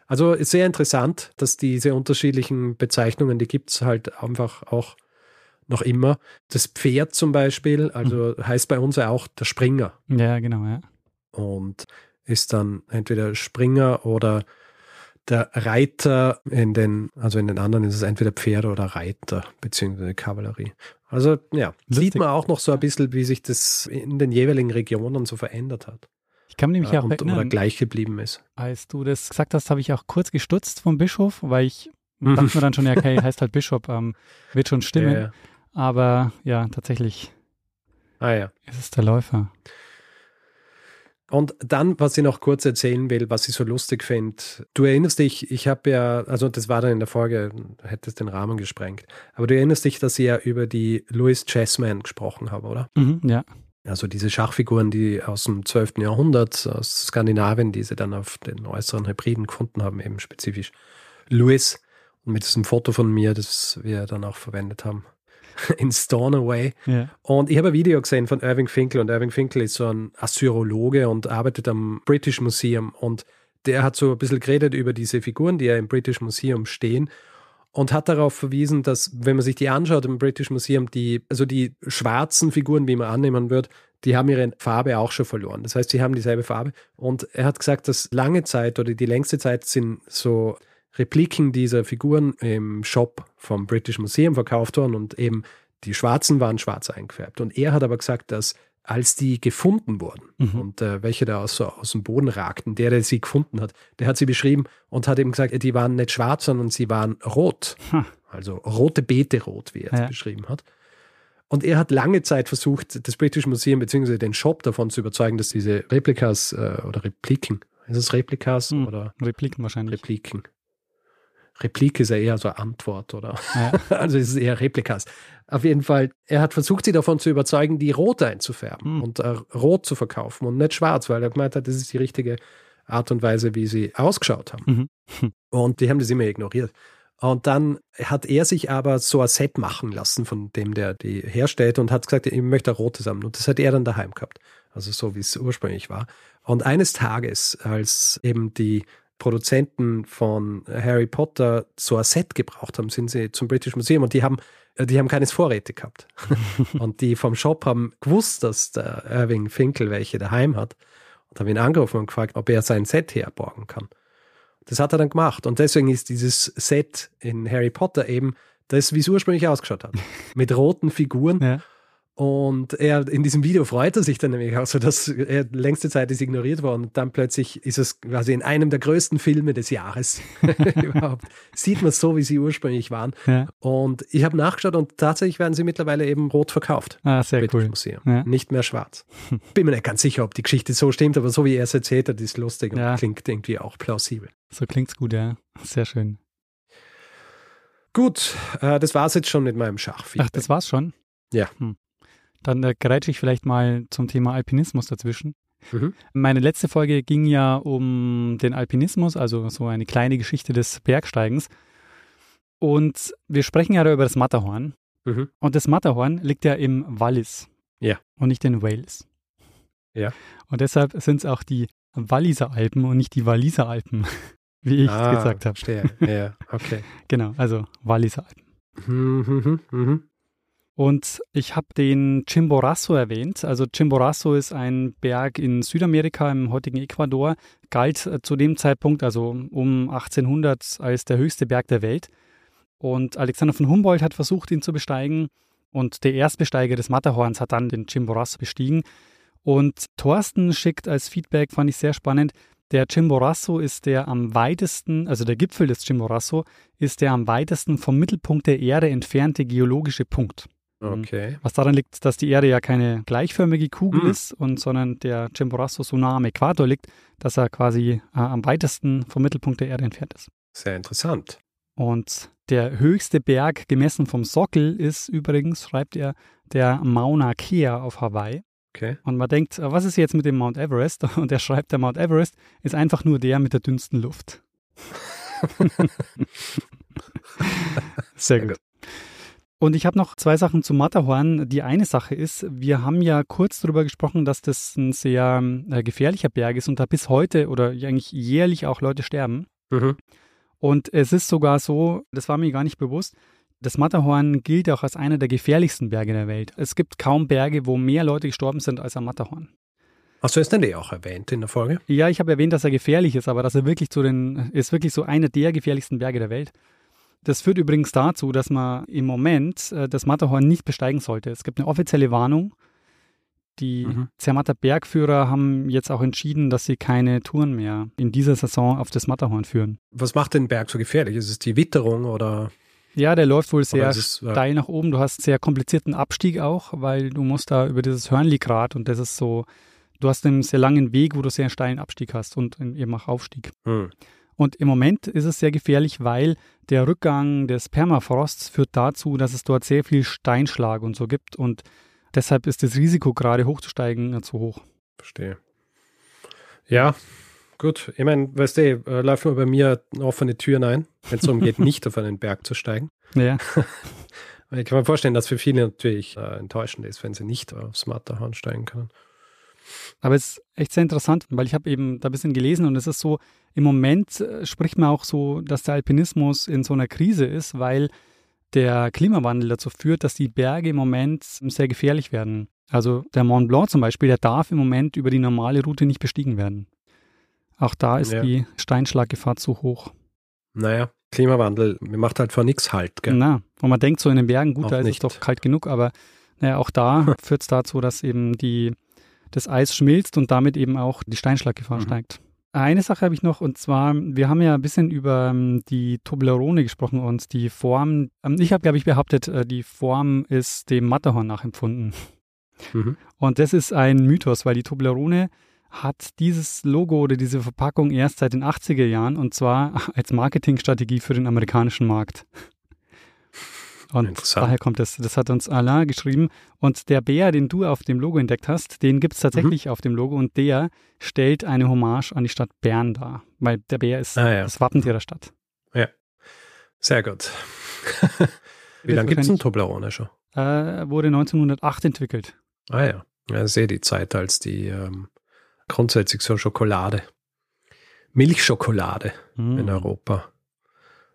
Also ist sehr interessant, dass diese unterschiedlichen Bezeichnungen, die gibt es halt einfach auch noch immer. Das Pferd zum Beispiel, also heißt bei uns ja auch der Springer ja, genau, ja. und ist dann entweder Springer oder der Reiter in den, also in den anderen ist es entweder Pferde oder Reiter, beziehungsweise Kavallerie. Also ja, Lustig. sieht man auch noch so ein bisschen, wie sich das in den jeweiligen Regionen so verändert hat. Ich kann mich Äh, auch und, oder erinnern, gleich geblieben ist. als du das gesagt hast, habe ich auch kurz gestutzt vom Bischof, weil ich [LAUGHS] dachte mir dann schon, ja, okay, heißt halt Bischof, ähm, wird schon stimmen. Ja, ja. Aber ja, tatsächlich Ah ja. ist es der Läufer. Und dann, was ich noch kurz erzählen will, was ich so lustig finde. Du erinnerst dich, ich habe ja, also das war dann in der Folge, hätte es den Rahmen gesprengt. Aber du erinnerst dich, dass ich ja über die Louis Chessman gesprochen habe, oder? Mhm, ja. Also diese Schachfiguren, die aus dem 12. Jahrhundert, aus Skandinavien, die sie dann auf den äußeren Hybriden gefunden haben, eben spezifisch Louis. Und mit diesem Foto von mir, das wir dann auch verwendet haben, [LAUGHS] in Stornoway. ja. Und ich habe ein Video gesehen von Irving Finkel und Irving Finkel ist so ein Assyrologe und arbeitet am British Museum und der hat so ein bisschen geredet über diese Figuren, die ja im British Museum stehen und hat darauf verwiesen, dass, wenn man sich die anschaut im British Museum, die, also die schwarzen Figuren, wie man annehmen wird, die haben ihre Farbe auch schon verloren. Das heißt, sie haben dieselbe Farbe. Und er hat gesagt, dass lange Zeit oder die längste Zeit sind so Repliken dieser Figuren im Shop vom British Museum verkauft worden und eben die Schwarzen waren schwarz eingefärbt. Und er hat aber gesagt, dass als die gefunden wurden Mhm. und äh, welche da aus, so aus dem Boden ragten, der, der sie gefunden hat, der hat sie beschrieben und hat eben gesagt, die waren nicht schwarz, sondern sie waren rot. Ha. Also rote Beete rot, wie er es Ja. beschrieben hat. Und er hat lange Zeit versucht, das British Museum bzw. den Shop davon zu überzeugen, dass diese Replikas äh, oder Repliken, ist es Replikas hm, oder? Repliken wahrscheinlich. Repliken. Replik ist ja eher so Antwort, oder? Ja. [LAUGHS] Also es ist eher Replikas. Auf jeden Fall, er hat versucht, sie davon zu überzeugen, die rot einzufärben mhm. und äh, rot zu verkaufen und nicht schwarz, weil er gemeint hat, das ist die richtige Art und Weise, wie sie ausgeschaut haben. Mhm. Und die haben das immer ignoriert. Und dann hat er sich aber so ein Set machen lassen, von dem der die herstellt und hat gesagt, ich möchte ein rotes haben. Und das hat er dann daheim gehabt. Also so, wie es ursprünglich war. Und eines Tages, als eben die Produzenten von Harry Potter so ein Set gebraucht haben, sind sie zum British Museum und die haben, die haben keines Vorräte gehabt. [LAUGHS] und die vom Shop haben gewusst, dass der Irving Finkel welche daheim hat und haben ihn angerufen und gefragt, ob er sein Set herborgen kann. Das hat er dann gemacht. Und deswegen ist dieses Set in Harry Potter eben das, wie es ursprünglich ausgeschaut hat. [LAUGHS] Mit roten Figuren. Ja. Und er in diesem Video freut er sich dann nämlich auch so, dass er längste Zeit ist ignoriert worden. Und dann plötzlich ist es quasi in einem der größten Filme des Jahres [LAUGHS] überhaupt. Sieht man so, wie sie ursprünglich waren. Ja. Und ich habe nachgeschaut und tatsächlich werden sie mittlerweile eben rot verkauft. Ah, sehr British cool. Museum. Ja. Nicht mehr schwarz. [LAUGHS] Bin mir nicht ganz sicher, ob die Geschichte so stimmt, aber so wie er es erzählt hat, ist lustig und klingt irgendwie auch plausibel. So klingt's gut, ja. Sehr schön. Gut, äh, das war's jetzt schon mit meinem Schach. Ach, das war's schon? Ja. Hm. Dann äh, grätsche ich vielleicht mal zum Thema Alpinismus dazwischen. Mhm. Meine letzte Folge ging ja um den Alpinismus, also so eine kleine Geschichte des Bergsteigens. Und wir sprechen ja über das Matterhorn. Mhm. Und das Matterhorn liegt ja im Wallis. Ja. Und nicht in Wales. Ja. Und deshalb sind es auch die Walliser Alpen und nicht die Walliser Alpen, [LAUGHS] wie ich ah, gesagt habe. Verstehe. Ja, okay. [LAUGHS] genau, also Walliser Alpen. Mhm, mhm, mhm. Und ich habe den Chimborazo erwähnt. Also Chimborazo ist ein Berg in Südamerika im heutigen Ecuador, galt äh, zu dem Zeitpunkt, also um 1800, als der höchste Berg der Welt. Und Alexander von Humboldt hat versucht, ihn zu besteigen. Und der Erstbesteiger des Matterhorns hat dann den Chimborazo bestiegen. Und Thorsten schickt als Feedback, fand ich sehr spannend, der Chimborazo ist der am weitesten, also der Gipfel des Chimborazo ist der am weitesten vom Mittelpunkt der Erde entfernte geologische Punkt. Mhm. Okay. Was daran liegt, dass die Erde ja keine gleichförmige Kugel mhm. ist, und, sondern der Chimborazo so nah am Äquator liegt, dass er quasi äh, am weitesten vom Mittelpunkt der Erde entfernt ist. Sehr interessant. Und der höchste Berg gemessen vom Sockel ist übrigens, schreibt er, der Mauna Kea auf Hawaii. Okay. Und man denkt, äh, was ist jetzt mit dem Mount Everest? [LAUGHS] Und er schreibt, der Mount Everest ist einfach nur der mit der dünnsten Luft. [LAUGHS] [LAUGHS] Sehr gut. Und ich habe noch zwei Sachen zu Matterhorn. Die eine Sache ist, wir haben ja kurz darüber gesprochen, dass das ein sehr äh, gefährlicher Berg ist und da bis heute oder eigentlich jährlich auch Leute sterben. Mhm. Und es ist sogar so, das war mir gar nicht bewusst, das Matterhorn gilt auch als einer der gefährlichsten Berge der Welt. Es gibt kaum Berge, wo mehr Leute gestorben sind als am Matterhorn. Hast du es denn eh auch erwähnt in der Folge? Ja, ich habe erwähnt, dass er gefährlich ist, aber dass er wirklich zu den, ist wirklich so einer der gefährlichsten Berge der Welt. Das führt übrigens dazu, dass man im Moment äh, das Matterhorn nicht besteigen sollte. Es gibt eine offizielle Warnung. Die mhm. Zermatter Bergführer haben jetzt auch entschieden, dass sie keine Touren mehr in dieser Saison auf das Matterhorn führen. Was macht den Berg so gefährlich? Ist es die Witterung oder? Ja, der läuft wohl sehr ist, äh, steil nach oben. Du hast sehr komplizierten Abstieg auch, weil du musst da über dieses Hörnli-Grat und das ist so, du hast einen sehr langen Weg, wo du sehr steilen Abstieg hast und eben auch Aufstieg. Mhm. Und im Moment ist es sehr gefährlich, weil der Rückgang des Permafrosts führt dazu, dass es dort sehr viel Steinschlag und so gibt. Und deshalb ist das Risiko, gerade hochzusteigen, zu hoch. Verstehe. Ja, gut. Ich meine, weißt du, äh, laufen wir bei mir offene Türen ein, wenn es darum geht, [LAUGHS] nicht auf einen Berg zu steigen. Ja. [LAUGHS] ich kann mir vorstellen, dass für viele natürlich äh, enttäuschend ist, wenn sie nicht aufs Matterhorn steigen können. Aber es ist echt sehr interessant, weil ich habe eben da ein bisschen gelesen und es ist so, im Moment äh, spricht man auch so, dass der Alpinismus in so einer Krise ist, weil der Klimawandel dazu führt, dass die Berge im Moment sehr gefährlich werden. Also der Mont Blanc zum Beispiel, der darf im Moment über die normale Route nicht bestiegen werden. Auch da ist ja. die Steinschlaggefahr zu hoch. Naja, Klimawandel macht halt vor nichts halt. Gell? Na, und man denkt so in den Bergen, gut, auch da ist nicht. es doch kalt genug, aber naja, auch da [LAUGHS] führt es dazu, dass eben die das Eis schmilzt und damit eben auch die Steinschlaggefahr mhm. steigt. Eine Sache habe ich noch und zwar, wir haben ja ein bisschen über ähm, die Toblerone gesprochen und die Form. Ähm, ich habe, glaube ich, behauptet, äh, die Form ist dem Matterhorn nachempfunden. Mhm. Und das ist ein Mythos, weil die Toblerone hat dieses Logo oder diese Verpackung erst seit den 80er Jahren und zwar [LAUGHS] als Marketingstrategie für den amerikanischen Markt. Und daher kommt das. Das hat uns Alain geschrieben. Und der Bär, den du auf dem Logo entdeckt hast, den gibt es tatsächlich mhm. auf dem Logo und der stellt eine Hommage an die Stadt Bern dar, weil der Bär ist ah, ja. das Wappentier der Stadt. Ja, sehr gut. [LAUGHS] Wie lange gibt es einen Toblerone schon? Äh, wurde 1908 entwickelt. Ah ja, ja sehe die Zeit als die ähm, grundsätzlich so Schokolade, Milchschokolade mhm. in Europa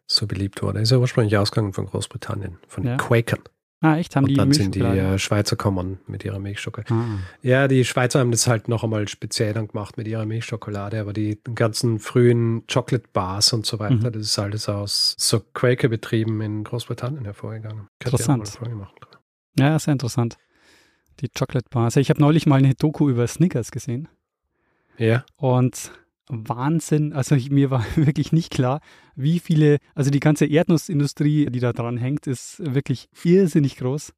so beliebt wurde. Ist ja ursprünglich ausgegangen von Großbritannien, von den ja. Quakern. Ah, echt? Haben und die dann sind die äh, Schweizer kommen mit ihrer Milchschokolade. Ah. Ja, die Schweizer haben das halt noch einmal speziell dann gemacht mit ihrer Milchschokolade, aber die ganzen frühen Chocolate Bars und so weiter, mhm. das ist alles aus so Quaker-Betrieben in Großbritannien hervorgegangen. Interessant. Ja, sehr interessant. Die Chocolate Bars. Ich habe neulich mal eine Doku über Snickers gesehen. Ja. Und Wahnsinn. Also ich, mir war [LAUGHS] wirklich nicht klar, wie viele, also die ganze Erdnussindustrie, die da dran hängt, ist wirklich irrsinnig groß.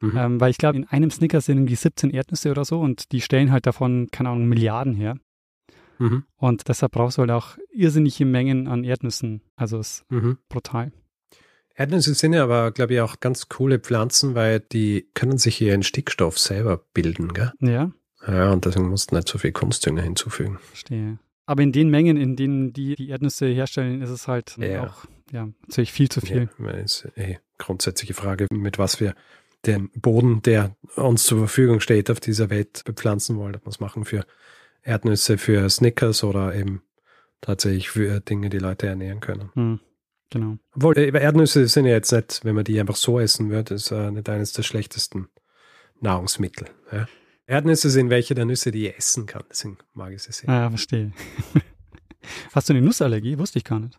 Mhm. Ähm, weil ich glaube, in einem Snickers sind irgendwie 17 Erdnüsse oder so und die stellen halt davon, keine Ahnung, Milliarden her. Mhm. Und deshalb brauchst du halt auch irrsinnige Mengen an Erdnüssen. Also es ist mhm. brutal. Erdnüsse sind ja aber, glaube ich, auch ganz coole Pflanzen, weil die können sich ihren Stickstoff selber bilden, gell? Ja. Ja, und deswegen musst du nicht so viel Kunstdünger hinzufügen. Verstehe. Aber in den Mengen, in denen die die Erdnüsse herstellen, ist es halt ja. auch ja, natürlich viel zu viel. Ja, ist eh grundsätzliche Frage, mit was wir den Boden, der uns zur Verfügung steht, auf dieser Welt bepflanzen wollen. Ob wir es machen für Erdnüsse, für Snickers oder eben tatsächlich für Dinge, die Leute ernähren können. Hm, genau. Obwohl, äh, Erdnüsse sind ja jetzt nicht, wenn man die einfach so essen würde, ist äh, nicht eines der schlechtesten Nahrungsmittel. Ja? Erdnüsse sind welche der Nüsse, die ich essen kann. Deswegen mag ich sie sehr. Ja, verstehe. [LAUGHS] Hast du eine Nussallergie? Wusste ich gar nicht.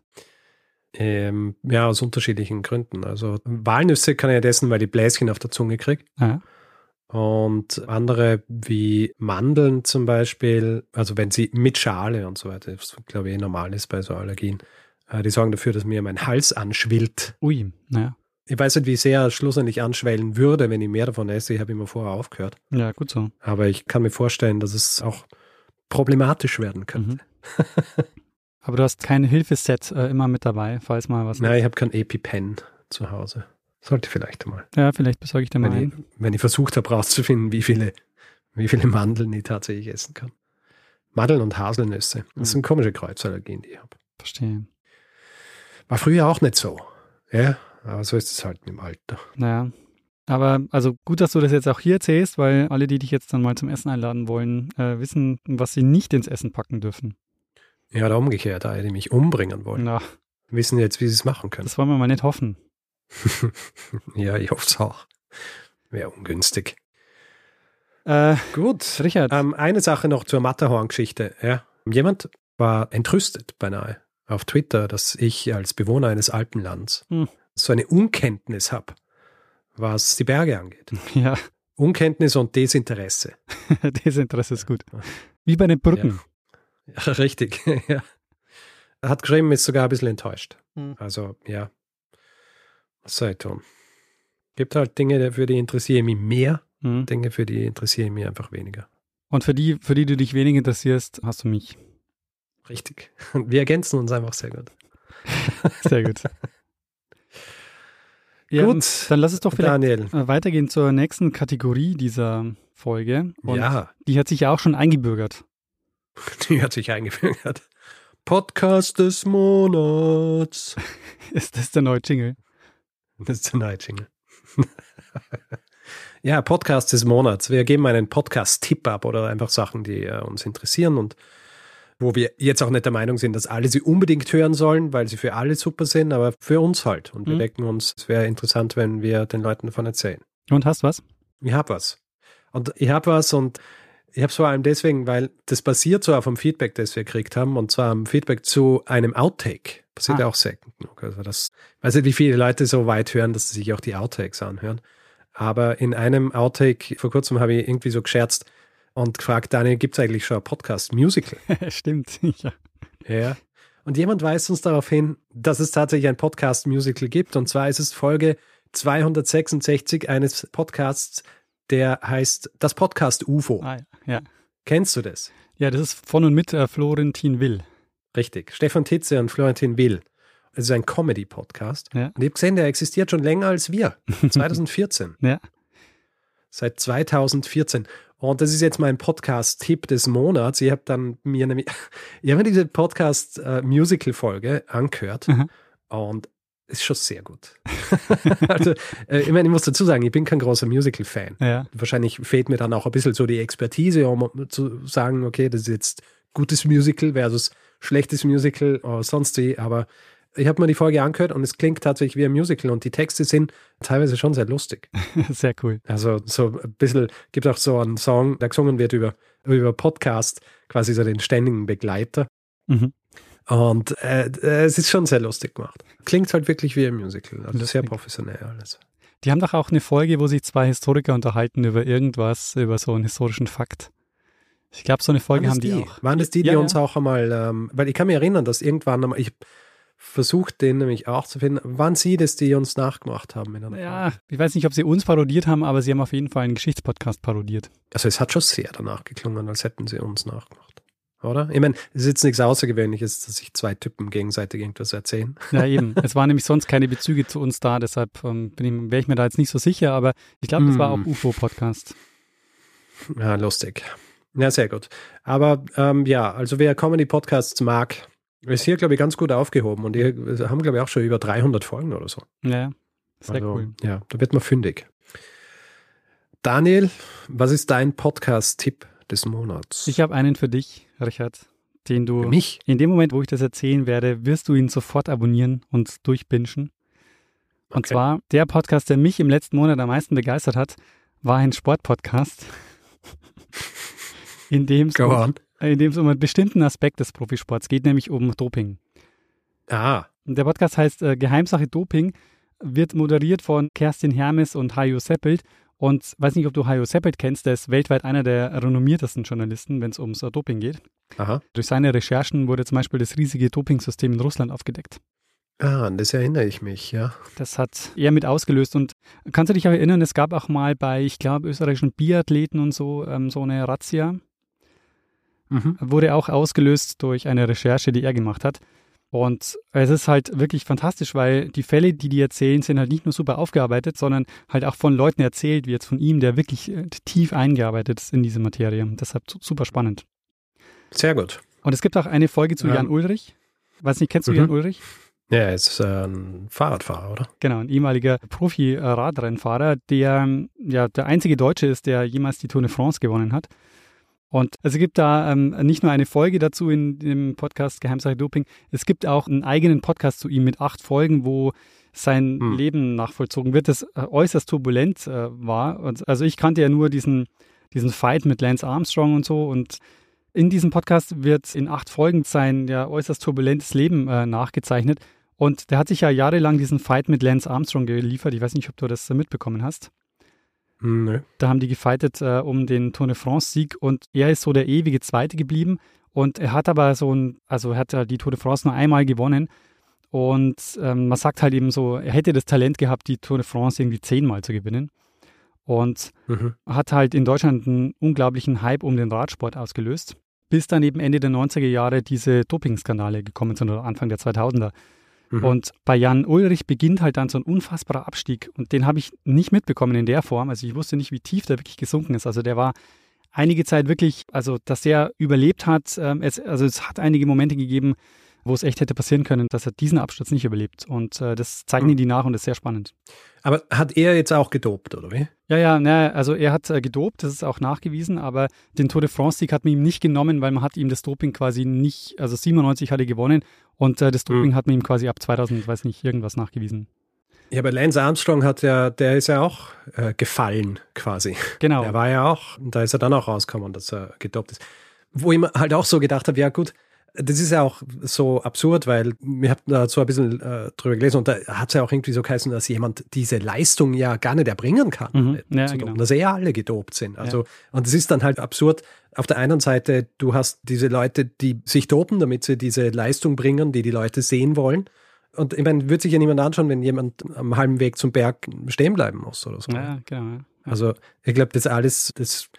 Ähm, ja, aus unterschiedlichen Gründen. Also Walnüsse kann ich nicht essen, weil die Bläschen auf der Zunge kriege. Ja. Und andere wie Mandeln zum Beispiel, also wenn sie mit Schale und so weiter, was glaube ich eh normal ist bei so Allergien, äh, die sorgen dafür, dass mir mein Hals anschwillt. Ui, naja. Ich weiß nicht, wie sehr er schlussendlich anschwellen würde, wenn ich mehr davon esse. Ich habe immer vorher aufgehört. Ja, gut so. Aber ich kann mir vorstellen, dass es auch problematisch werden könnte. Mhm. [LAUGHS] Aber du hast kein Hilfeset äh, immer mit dabei, falls mal was. Nein, ich habe kein EpiPen zu Hause. Sollte vielleicht mal. Ja, vielleicht besorge ich dir mal wenn Ich, wenn ich versucht habe, rauszufinden, wie viele, wie viele Mandeln ich tatsächlich essen kann. Mandeln und Haselnüsse. Das mhm. sind komische Kreuzallergien, die ich habe. Verstehe. War früher auch nicht so. Ja, aber so ist es halt im Alter. Naja. Aber also gut, dass du das jetzt auch hier erzählst, weil alle, die dich jetzt dann mal zum Essen einladen wollen, äh, wissen, was sie nicht ins Essen packen dürfen. Ja, oder umgekehrt, alle, die mich umbringen wollen. Na. Wissen jetzt, wie sie es machen können. Das wollen wir mal nicht hoffen. [LAUGHS] ja, ich hoffe es auch. Wäre ungünstig. Äh, Gut, Richard. Ähm, eine Sache noch zur Matterhorn-Geschichte. Ja. Jemand war entrüstet beinahe auf Twitter, dass ich als Bewohner eines Alpenlands hm so eine Unkenntnis habe, was die Berge angeht. [LAUGHS] Ja. Unkenntnis und Desinteresse. [LAUGHS] Desinteresse ist gut. Wie bei den Brücken. Ja, ja richtig. [LAUGHS] ja. Er hat geschrieben, ist sogar ein bisschen enttäuscht. Mhm. Also, ja. Was soll ich tun? Gibt halt Dinge, für die interessiere ich mich mehr, mhm. Dinge, für die interessiere ich mich einfach weniger. Und für die, für die du dich wenig interessierst, hast du mich. Richtig. Wir ergänzen uns einfach sehr gut. Sehr gut. Ja, Gut, dann lass es doch vielleicht Daniel. Äh, weitergehen zur nächsten Kategorie dieser Folge. Und ja. Die hat sich ja auch schon eingebürgert. [LAUGHS] Die hat sich eingebürgert. Podcast des Monats. [LAUGHS] ist das der neue Jingle? Das ist der neue Jingle. [LAUGHS] ja, Podcast des Monats. Wir geben einen Podcast-Tipp ab oder einfach Sachen, die uh, uns interessieren und wo wir jetzt auch nicht der Meinung sind, dass alle sie unbedingt hören sollen, weil sie für alle super sind, aber für uns halt. Und wir mhm. denken uns, es wäre interessant, wenn wir den Leuten davon erzählen. Und hast was? Ich habe was. Und ich habe was und ich habe es vor allem deswegen, weil das basiert so auf dem Feedback, das wir gekriegt haben, und zwar am Feedback zu einem Outtake. Passiert ah. auch selten genug. Also das, ich weiß nicht, wie viele Leute so weit hören, dass sie sich auch die Outtakes anhören. Aber in einem Outtake, vor kurzem habe ich irgendwie so gescherzt, und gefragt, Daniel, gibt es eigentlich schon ein Podcast-Musical? [LAUGHS] Stimmt, ja. Ja. Und jemand weist uns darauf hin, dass es tatsächlich ein Podcast-Musical gibt. Und zwar ist es Folge 266 eines Podcasts, der heißt Das Podcast UFO. Ah, ja. Kennst du das? Ja, das ist von und mit äh, Florentin Will. Richtig. Stefan Titze und Florentin Will. Es ist ein Comedy-Podcast. Ja. Und ich habe gesehen, der existiert schon länger als wir. [LAUGHS] 2014. Ja. Seit 2014. Und das ist jetzt mein Podcast-Tipp des Monats. Ich habe dann mir nämlich, ich habe mir diese Podcast-Musical-Folge angehört Mhm. und ist schon sehr gut. [LAUGHS] also, äh, ich meine, ich muss dazu sagen, ich bin kein großer Musical-Fan. Ja. Wahrscheinlich fehlt mir dann auch ein bisschen so die Expertise, um zu sagen, okay, das ist jetzt gutes Musical versus schlechtes Musical oder sonst wie, aber ich habe mir die Folge angehört und es klingt tatsächlich wie ein Musical und die Texte sind teilweise schon sehr lustig. [LAUGHS] Sehr cool. Also so ein bisschen, gibt auch so einen Song, der gesungen wird über, über Podcast, quasi so den ständigen Begleiter. Mhm. Und äh, es ist schon sehr lustig gemacht. Klingt halt wirklich wie ein Musical, also sehr Lustig. professionell alles. Die haben doch auch eine Folge, wo sich zwei Historiker unterhalten über irgendwas, über so einen historischen Fakt. Ich glaube, so eine Folge haben die, die? auch. Waren das die, die Ja, ja. uns auch einmal, ähm, weil ich kann mich erinnern, dass irgendwann ich versucht den nämlich auch zu finden, waren sie das, die uns nachgemacht haben? In einer Ja, ich weiß nicht, ob sie uns parodiert haben, aber sie haben auf jeden Fall einen Geschichtspodcast parodiert. Also es hat schon sehr danach geklungen, als hätten sie uns nachgemacht. Oder? Ich meine, es ist jetzt nichts Außergewöhnliches, dass sich zwei Typen gegenseitig irgendwas erzählen. Ja, eben. [LAUGHS] es waren nämlich sonst keine Bezüge zu uns da, deshalb ähm, bin ich, wäre ich mir da jetzt nicht so sicher, aber ich glaube, das war auch Mm. UFO-Podcast. Ja, lustig. Ja, sehr gut. Aber ähm, ja, also wer Comedy-Podcasts mag, ist hier, glaube ich, ganz gut aufgehoben. Und die haben, glaube ich, auch schon über 300 Folgen oder so. Ja, sehr also, cool. Ja, da wird man fündig. Daniel, was ist dein Podcast-Tipp des Monats? Ich habe einen für dich, Richard, den du Für mich? in dem Moment, wo ich das erzählen werde, wirst du ihn sofort abonnieren und durchbingen. Und Okay. zwar der Podcast, der mich im letzten Monat am meisten begeistert hat, war ein Sportpodcast, [LAUGHS] in dem es Go um, on. In dem es um einen bestimmten Aspekt des Profisports geht, nämlich um Doping. Ah, Und Der Podcast heißt äh, Geheimsache Doping, wird moderiert von Kerstin Hermes und Hajo Seppelt. Und weiß nicht, ob du Hajo Seppelt kennst, der ist weltweit einer der renommiertesten Journalisten, wenn es ums äh, Doping geht. aha. Durch seine Recherchen wurde zum Beispiel das riesige Dopingsystem in Russland aufgedeckt. Ah, an das erinnere ich mich, ja. Das hat er mit ausgelöst. Und kannst du dich auch erinnern, es gab auch mal bei, ich glaube, österreichischen Biathleten und so, ähm, so eine Razzia. Mhm. Wurde auch ausgelöst durch eine Recherche, die er gemacht hat. Und es ist halt wirklich fantastisch, weil die Fälle, die die erzählen, sind halt nicht nur super aufgearbeitet, sondern halt auch von Leuten erzählt, wie jetzt von ihm, der wirklich äh, tief eingearbeitet ist in diese Materie. Deshalb su- super spannend. Sehr gut. Und es gibt auch eine Folge zu Ja. Jan Ulrich. Weiß nicht, kennst du Mhm. Jan Ulrich? Ja, er ist äh, ein Fahrradfahrer, oder? Genau, ein ehemaliger Profi-Radrennfahrer, der ähm, ja der einzige Deutsche ist, der jemals die Tour de France gewonnen hat. Und es gibt da ähm, nicht nur eine Folge dazu in dem Podcast Geheimsache Doping, es gibt auch einen eigenen Podcast zu ihm mit acht Folgen, wo sein Hm. Leben nachvollzogen wird, das äh, äußerst turbulent äh, war. Und, also ich kannte ja nur diesen, diesen Fight mit Lance Armstrong und so und in diesem Podcast wird in acht Folgen sein ja äußerst turbulentes Leben äh, nachgezeichnet. Und der hat sich ja jahrelang diesen Fight mit Lance Armstrong geliefert. Ich weiß nicht, ob du das mitbekommen hast. Nö. Da haben die gefightet äh, um den Tour de France-Sieg und er ist so der ewige Zweite geblieben. Und er hat aber so ein, also er hat die Tour de France nur einmal gewonnen. Und ähm, man sagt halt eben so, er hätte das Talent gehabt, die Tour de France irgendwie zehnmal zu gewinnen. Und Mhm. hat halt in Deutschland einen unglaublichen Hype um den Radsport ausgelöst, bis dann eben Ende der 90er Jahre diese Dopingskandale gekommen sind oder Anfang der 2000er. Mhm. Und bei Jan Ulrich beginnt halt dann so ein unfassbarer Abstieg und den habe ich nicht mitbekommen in der Form. Also ich wusste nicht, wie tief der wirklich gesunken ist. Also der war einige Zeit wirklich, also dass der überlebt hat. Ähm, es, also es hat einige Momente gegeben, wo es echt hätte passieren können, dass er diesen Absturz nicht überlebt. Und äh, das zeichnen Mhm. die nach und das ist sehr spannend. Aber hat er jetzt auch gedopt, oder wie? Ja, ja, ne, also er hat äh, gedopt, das ist auch nachgewiesen, aber den Tour de France-Sieg hat man ihm nicht genommen, weil man hat ihm das Doping quasi nicht, also 97 hat er gewonnen und äh, das Mhm. Doping hat man ihm quasi ab 2000, weiß nicht, irgendwas nachgewiesen. Ja, aber Lance Armstrong hat ja, der ist ja auch äh, gefallen quasi. Genau. Der war ja auch, da ist er dann auch rausgekommen, dass er gedopt ist. Wo ich mir halt auch so gedacht habe, ja gut, das ist ja auch so absurd, weil wir haben da so ein bisschen äh, drüber gelesen und da hat es ja auch irgendwie so geheißen, dass jemand diese Leistung ja gar nicht erbringen kann. Mhm. äh, Ja, genau. Dass eh alle gedopt sind. Also, und es ist dann halt absurd. Auf der einen Seite, du hast diese Leute, die sich dopen, damit sie diese Leistung bringen, die die Leute sehen wollen. Und ich meine, wird sich ja niemand anschauen, wenn jemand am halben Weg zum Berg stehen bleiben muss oder so. Ja, genau. Ja. Also ich glaube, das alles, das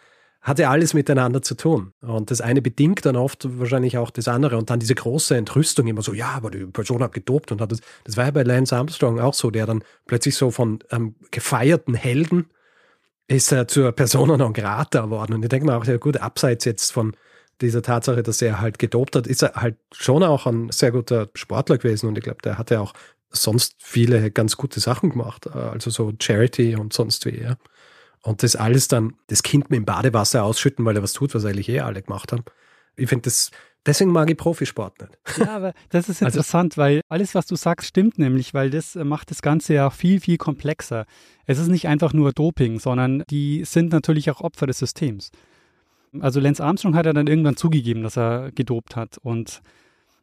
hat ja alles miteinander zu tun. Und das eine bedingt dann oft wahrscheinlich auch das andere. Und dann diese große Entrüstung immer so, ja, aber die Person hat gedopt und hat das. Das war ja bei Lance Armstrong auch so, der dann plötzlich so von einem gefeierten Helden ist er zur Persona non grata geworden. Und ich denke mir auch, ja gut, abseits jetzt von dieser Tatsache, dass er halt gedopt hat, ist er halt schon auch ein sehr guter Sportler gewesen. Und ich glaube, der hat ja auch sonst viele ganz gute Sachen gemacht. Also so Charity und sonst wie, ja. Und das alles dann, das Kind mit dem Badewasser ausschütten, weil er was tut, was eigentlich eh alle gemacht haben. Ich finde das, deswegen mag ich Profisport nicht. Ja, aber das ist [LAUGHS] Also- interessant, weil alles, was du sagst, stimmt nämlich, weil das äh, macht das Ganze ja viel, viel komplexer. Es ist nicht einfach nur Doping, sondern die sind natürlich auch Opfer des Systems. Also Lance Armstrong hat ja dann irgendwann zugegeben, dass er gedopt hat und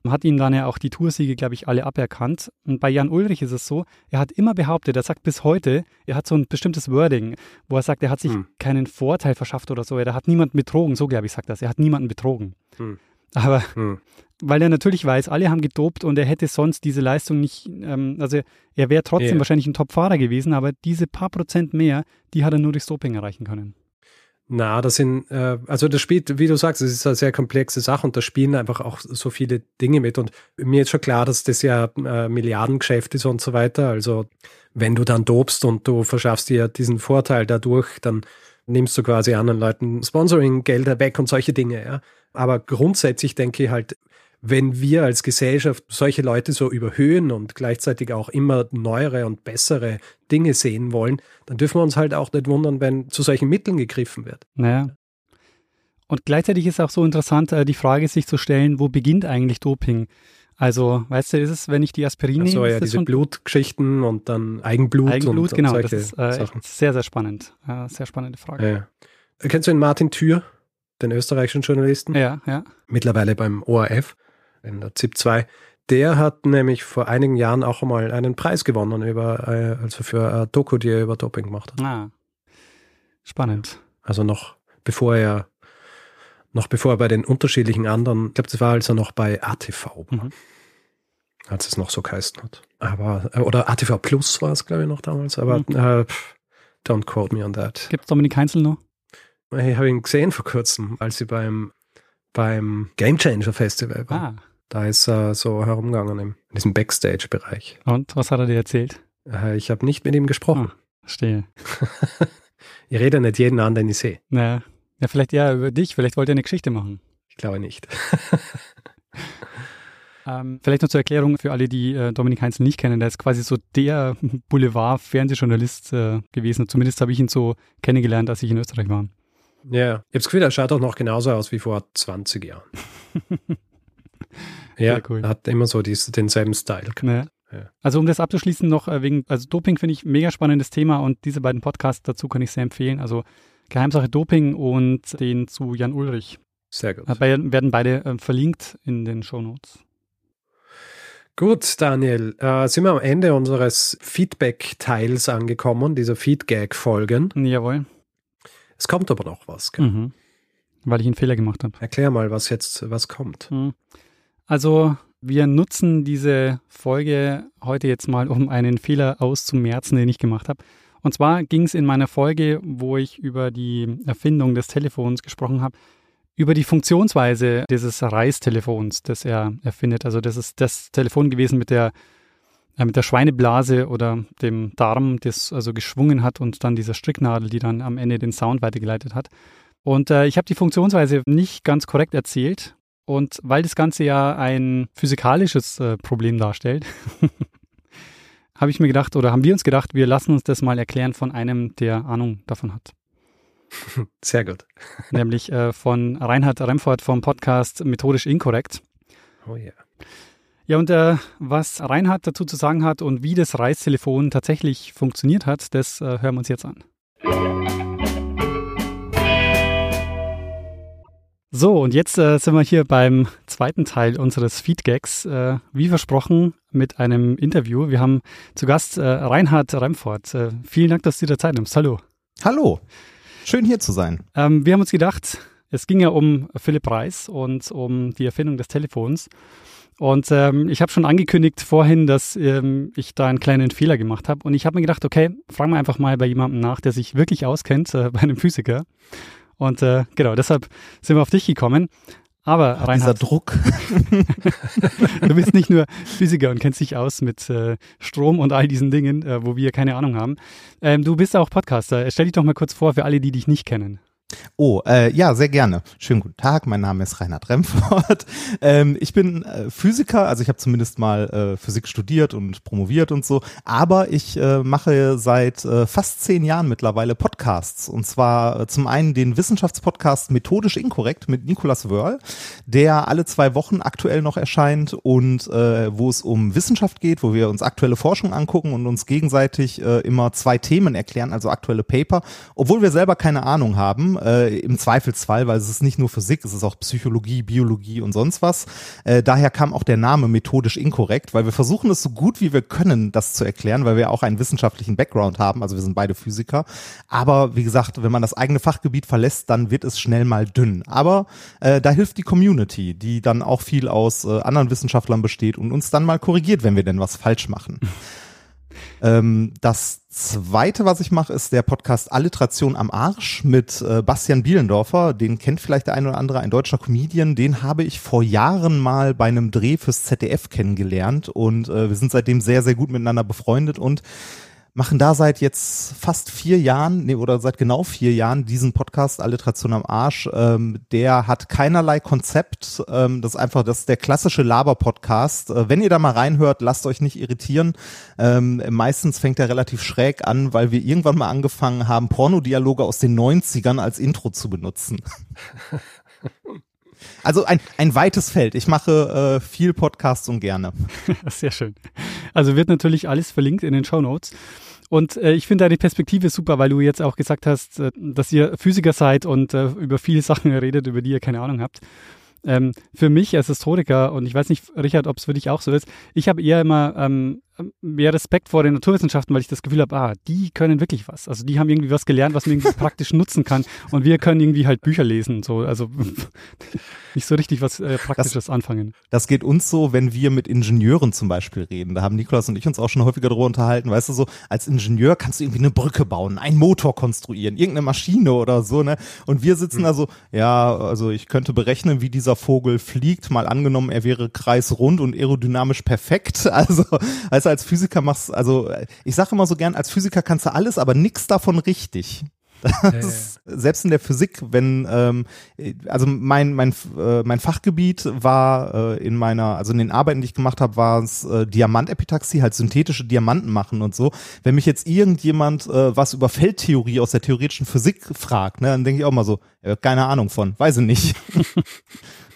hat ihm dann ja auch die Toursiege, glaube ich, alle aberkannt. Und bei Jan Ulrich ist es so, er hat immer behauptet, er sagt bis heute, er hat so ein bestimmtes Wording, wo er sagt, er hat sich Hm. keinen Vorteil verschafft oder so, er hat niemanden betrogen, so glaube ich, sagt er das, er hat niemanden betrogen. Hm. Aber Hm. weil er natürlich weiß, alle haben gedopt und er hätte sonst diese Leistung nicht, ähm, also er wäre trotzdem Ja. wahrscheinlich ein Top-Fahrer gewesen, aber diese paar Prozent mehr, die hat er nur durchs Doping erreichen können. Na, das sind, äh, also das spielt, wie du sagst, es ist eine sehr komplexe Sache und da spielen einfach auch so viele Dinge mit. Und mir ist schon klar, dass das ja äh, Milliardengeschäft ist und so weiter. Also wenn du dann dobst und du verschaffst dir diesen Vorteil dadurch, dann nimmst du quasi anderen Leuten Sponsoring-Gelder weg und solche Dinge, ja. Aber grundsätzlich denke ich halt, wenn wir als Gesellschaft solche Leute so überhöhen und gleichzeitig auch immer neuere und bessere Dinge sehen wollen, dann dürfen wir uns halt auch nicht wundern, wenn zu solchen Mitteln gegriffen wird. Naja. Und gleichzeitig ist auch so interessant, äh, die Frage sich zu stellen, wo beginnt eigentlich Doping? Also, weißt du, ist es, wenn ich die Aspirin Ach so, nehme, ja, das diese Blutgeschichten und dann Eigenblut, Eigenblut? und, genau, und das solche ist äh, Sachen. sehr, sehr spannend. Äh, sehr spannende Frage. Ja. Kennst du den Martin Thür, den österreichischen Journalisten? Ja, ja. Mittlerweile beim ORF in der ZIP 2. Der hat nämlich vor einigen Jahren auch einmal einen Preis gewonnen über, äh, also für eine Doku, die er über Doping gemacht hat. Ah. Spannend. Also noch bevor er noch bevor er bei den unterschiedlichen anderen, ich glaube, das war als er noch bei ATV Mhm. als es noch so geheißen hat. Aber, äh, oder ATV Plus war es, glaube ich, noch damals, aber Mhm. äh, don't quote me on that. Gibt es Dominik Heinzel noch? Ich habe ihn gesehen vor kurzem, als sie beim, beim Game Changer Festival war. Ah. Da ist er so herumgegangen im, in diesem Backstage-Bereich. Und was hat er dir erzählt? Äh, Ich habe nicht mit ihm gesprochen. Verstehe. [LAUGHS] Ich rede nicht jeden an, den ich sehe. Naja. Ja, vielleicht ja über dich. Vielleicht wollte er eine Geschichte machen. Ich glaube nicht. [LAUGHS] Ähm, vielleicht noch zur Erklärung für alle, die äh, Dominik Heinzel nicht kennen. Der ist quasi so der [LAUGHS] Boulevard-Fernsehjournalist äh, gewesen. Zumindest habe ich ihn so kennengelernt, als ich in Österreich war. Ja, ich habe das Gefühl, er schaut auch noch genauso aus wie vor 20 Jahren. Ja, cool. hat immer so dies, denselben Style. Ne? Ja. Also um das abzuschließen noch äh, wegen, also Doping finde ich ein mega spannendes Thema und diese beiden Podcasts dazu kann ich sehr empfehlen. Also Geheimsache Doping und den zu Jan Ulrich. Sehr gut. Äh, bei- werden beide äh, verlinkt in den Shownotes. Gut, Daniel, äh, sind wir am Ende unseres Feedback-Teils angekommen, dieser Feedgag-Folgen. Jawohl. Es kommt aber noch was. Gell? Mhm. Weil ich einen Fehler gemacht habe. Erklär mal, was jetzt, was kommt. Mhm. Also wir nutzen diese Folge heute jetzt mal, um einen Fehler auszumerzen, den ich gemacht habe. Und zwar ging es in meiner Folge, wo ich über die Erfindung des Telefons gesprochen habe, über die Funktionsweise dieses Reistelefons, das er erfindet. Also das ist das Telefon gewesen mit der, äh, mit der Schweineblase oder dem Darm, das also geschwungen hat und dann dieser Stricknadel, die dann am Ende den Sound weitergeleitet hat. Und äh, ich habe die Funktionsweise nicht ganz korrekt erzählt. Und weil das Ganze ja ein physikalisches äh, Problem darstellt, [LAUGHS] habe ich mir gedacht, oder haben wir uns gedacht, wir lassen uns das mal erklären von einem, der Ahnung davon hat. [LAUGHS] Sehr gut. [LAUGHS] Nämlich äh, von Reinhard Remford vom Podcast Methodisch Inkorrekt. Oh ja. Ja, und äh, was Reinhard dazu zu sagen hat und wie das Reistelefon tatsächlich funktioniert hat, das äh, hören wir uns jetzt an. So, und jetzt äh, sind wir hier beim zweiten Teil unseres Feedgags, äh, wie versprochen, mit einem Interview. Wir haben zu Gast äh, Reinhard Remfort. Äh, vielen Dank, dass du dir Zeit nimmst. Hallo. Hallo. Schön hier zu sein. Ähm, wir haben uns gedacht, es ging ja um Philipp Reis und um die Erfindung des Telefons. Und ähm, ich habe schon angekündigt vorhin, dass ähm, ich da einen kleinen Fehler gemacht habe. Und ich habe mir gedacht, okay, fragen wir einfach mal bei jemandem nach, der sich wirklich auskennt, äh, bei einem Physiker. Und äh, genau, deshalb sind wir auf dich gekommen. Aber Ach, Reinhard, dieser Druck. [LAUGHS] du bist nicht nur Physiker und kennst dich aus mit äh, Strom und all diesen Dingen, äh, wo wir keine Ahnung haben. Ähm, du bist auch Podcaster. Stell dich doch mal kurz vor für alle, die dich nicht kennen. Oh, äh, ja, sehr gerne. Schönen guten Tag, mein Name ist Reinhard Remford. [LAUGHS] Ähm, ich bin äh, Physiker, also ich habe zumindest mal äh, Physik studiert und promoviert und so, aber ich äh, mache seit äh, fast zehn Jahren mittlerweile Podcasts. Und zwar äh, zum einen den Wissenschaftspodcast Methodisch Inkorrekt mit Nicolas Wörl, der alle zwei Wochen aktuell noch erscheint und äh, wo es um Wissenschaft geht, wo wir uns aktuelle Forschung angucken und uns gegenseitig äh, immer zwei Themen erklären, also aktuelle Paper, obwohl wir selber keine Ahnung haben äh, im Zweifelsfall, weil es ist nicht nur Physik, es ist auch Psychologie, Biologie und sonst was. Äh, daher kam auch der Name methodisch inkorrekt, weil wir versuchen es so gut wie wir können, das zu erklären, weil wir auch einen wissenschaftlichen Background haben, also wir sind beide Physiker. Aber wie gesagt, wenn man das eigene Fachgebiet verlässt, dann wird es schnell mal dünn. Aber äh, da hilft die Community, die dann auch viel aus äh, anderen Wissenschaftlern besteht und uns dann mal korrigiert, wenn wir denn was falsch machen. Ähm, das zweite, was ich mache, ist der Podcast Alliteration am Arsch mit äh, Bastian Bielendorfer. Den kennt vielleicht der eine oder andere, ein deutscher Comedian. Den habe ich vor Jahren mal bei einem Dreh fürs ZDF kennengelernt und äh, wir sind seitdem sehr, sehr gut miteinander befreundet und machen da seit jetzt fast vier Jahren, nee, oder seit genau vier Jahren diesen Podcast Alliteration am Arsch. Ähm, der hat keinerlei Konzept. Ähm, das ist einfach das ist der klassische Laber-Podcast. Äh, wenn ihr da mal reinhört, lasst euch nicht irritieren. Ähm, meistens fängt er relativ schräg an, weil wir irgendwann mal angefangen haben, Pornodialoge aus den 90ern als Intro zu benutzen. [LAUGHS] Also ein, ein weites Feld. Ich mache äh, viel Podcasts und gerne. [LAUGHS] Sehr schön. Also wird natürlich alles verlinkt in den Show Notes. Und äh, ich finde deine Perspektive super, weil du jetzt auch gesagt hast, äh, dass ihr Physiker seid und äh, über viele [LAUGHS] Sachen redet, über die ihr keine Ahnung habt. Ähm, für mich als Historiker, und ich weiß nicht, Richard, ob es für dich auch so ist, ich habe eher immer ähm, mehr Respekt vor den Naturwissenschaften, weil ich das Gefühl habe, ah, die können wirklich was. Also die haben irgendwie was gelernt, was man irgendwie [LAUGHS] praktisch nutzen kann. Und wir können irgendwie halt Bücher lesen und so. Also [LAUGHS] nicht so richtig was äh, Praktisches das, anfangen. Das geht uns so, wenn wir mit Ingenieuren zum Beispiel reden. Da haben Nikolaus und ich uns auch schon häufiger darüber unterhalten. Weißt du so, als Ingenieur kannst du irgendwie eine Brücke bauen, einen Motor konstruieren, irgendeine Maschine oder so, ne? Und wir sitzen mhm. da so, ja, also ich könnte berechnen, wie dieser Vogel fliegt. Mal angenommen, er wäre kreisrund und aerodynamisch perfekt. [LAUGHS] Also, also als Physiker machst, also ich sage immer so gern, als Physiker kannst du alles, aber nichts davon richtig. [LAUGHS] Ist, selbst in der Physik, wenn ähm, also mein mein äh, mein Fachgebiet war äh, in meiner also in den Arbeiten, die ich gemacht habe, war es äh, Diamantepitaxie, halt synthetische Diamanten machen und so. Wenn mich jetzt irgendjemand äh, was über Feldtheorie aus der theoretischen Physik fragt, ne, dann denke ich auch mal so, äh, keine Ahnung von, weiß ich nicht. [LAUGHS]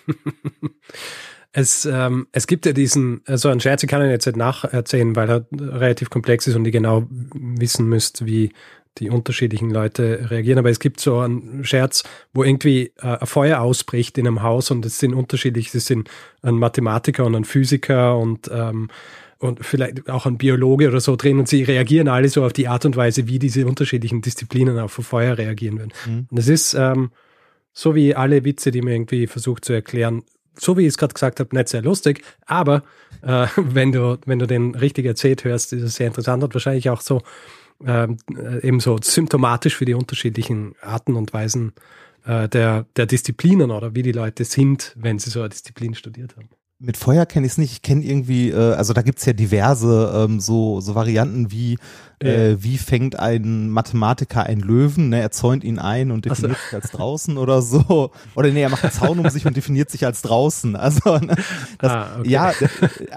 [LAUGHS] Es, ähm, es gibt ja diesen, also ein Scherz, ich kann ihn jetzt nicht nacherzählen, weil er relativ komplex ist und ihr genau wissen müsst, wie die unterschiedlichen Leute reagieren. Aber es gibt so einen Scherz, wo irgendwie äh, ein Feuer ausbricht in einem Haus und es sind unterschiedlich, es sind ein Mathematiker und ein Physiker und ähm, und vielleicht auch ein Biologe oder so drin und sie reagieren alle so auf die Art und Weise, wie diese unterschiedlichen Disziplinen auf Feuer reagieren würden. Mhm. Und es ist ähm, so wie alle Witze, die man irgendwie versucht zu erklären, so wie ich es gerade gesagt habe, nicht sehr lustig, aber äh, [LAUGHS] wenn, du, wenn du den richtig erzählt hörst, ist es sehr interessant und wahrscheinlich auch so ähm, äh, eben so symptomatisch für die unterschiedlichen Arten und Weisen äh, der, der Disziplinen oder wie die Leute sind, wenn sie so eine Disziplin studiert haben. Mit Feuer kenne ich es nicht. Ich kenne irgendwie, äh, also da gibt's ja diverse ähm, so, so Varianten wie äh, wie fängt ein Mathematiker einen Löwen, ne? er zäunt ihn ein und definiert so. sich als draußen oder so. Oder nee, er macht einen Zaun um sich und definiert sich als draußen. Also ne? [LAUGHS] das, ah, okay. ja,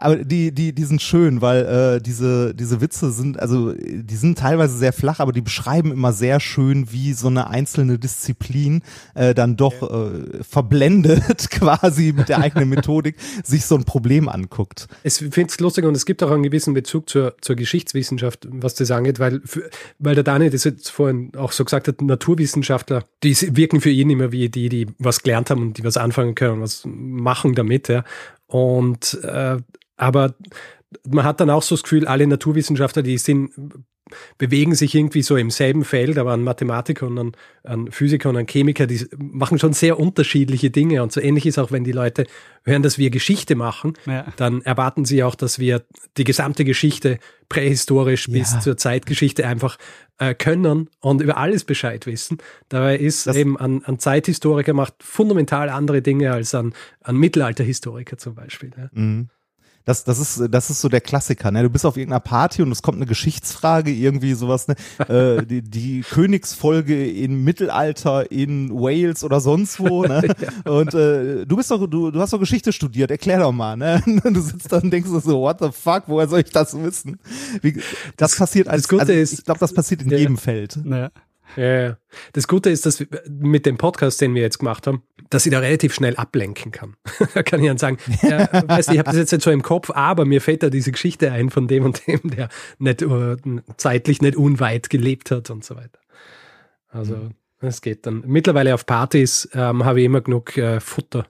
aber die, die, die sind schön, weil äh, diese, diese Witze sind, also die sind teilweise sehr flach, aber die beschreiben immer sehr schön, wie so eine einzelne Disziplin äh, dann doch äh, verblendet [LAUGHS] quasi mit der eigenen Methodik [LAUGHS] sich so ein Problem anguckt. Ich finde es lustig und es gibt auch einen gewissen Bezug zur, zur Geschichtswissenschaft, was das angeht, weil, weil der Daniel das jetzt vorhin auch so gesagt hat, Naturwissenschaftler, die wirken für ihn immer wie die, die was gelernt haben und die was anfangen können, was machen damit, ja. Und äh, aber man hat dann auch so das Gefühl, alle Naturwissenschaftler, die sind bewegen sich irgendwie so im selben Feld, aber an Mathematiker und an, an Physiker und an Chemiker, die machen schon sehr unterschiedliche Dinge. Und so ähnlich ist auch, wenn die Leute hören, dass wir Geschichte machen, ja. dann erwarten sie auch, dass wir die gesamte Geschichte prähistorisch ja. bis zur Zeitgeschichte einfach äh, können und über alles Bescheid wissen. Dabei ist das eben ein, ein Zeithistoriker macht fundamental andere Dinge als ein, ein Mittelalterhistoriker zum Beispiel. Ja. Mhm. Das, das, ist, das ist so der Klassiker. Ne? Du bist auf irgendeiner Party und es kommt eine Geschichtsfrage, irgendwie sowas. Ne? [LAUGHS] äh, die, die Königsfolge im Mittelalter in Wales oder sonst wo. [LAUGHS] Ne? ja. Und äh, du bist doch, du, du hast doch Geschichte studiert. Erklär doch mal. Ne? [LAUGHS] Du sitzt da und denkst so, what the fuck? Woher soll ich das wissen? Wie, das, das passiert als, das Gute also, ist, ich glaube, das passiert in ja, jedem Feld. Ja. Ja, das Gute ist, dass mit dem Podcast, den wir jetzt gemacht haben, dass ich da relativ schnell ablenken kann. [LAUGHS] da kann ich dann sagen, ja, weißt du, ich habe das jetzt nicht so im Kopf, aber mir fällt da diese Geschichte ein von dem und dem, der nicht uh, zeitlich nicht unweit gelebt hat und so weiter. Also es geht dann. Mittlerweile auf Partys ähm, habe ich immer genug äh, Futter.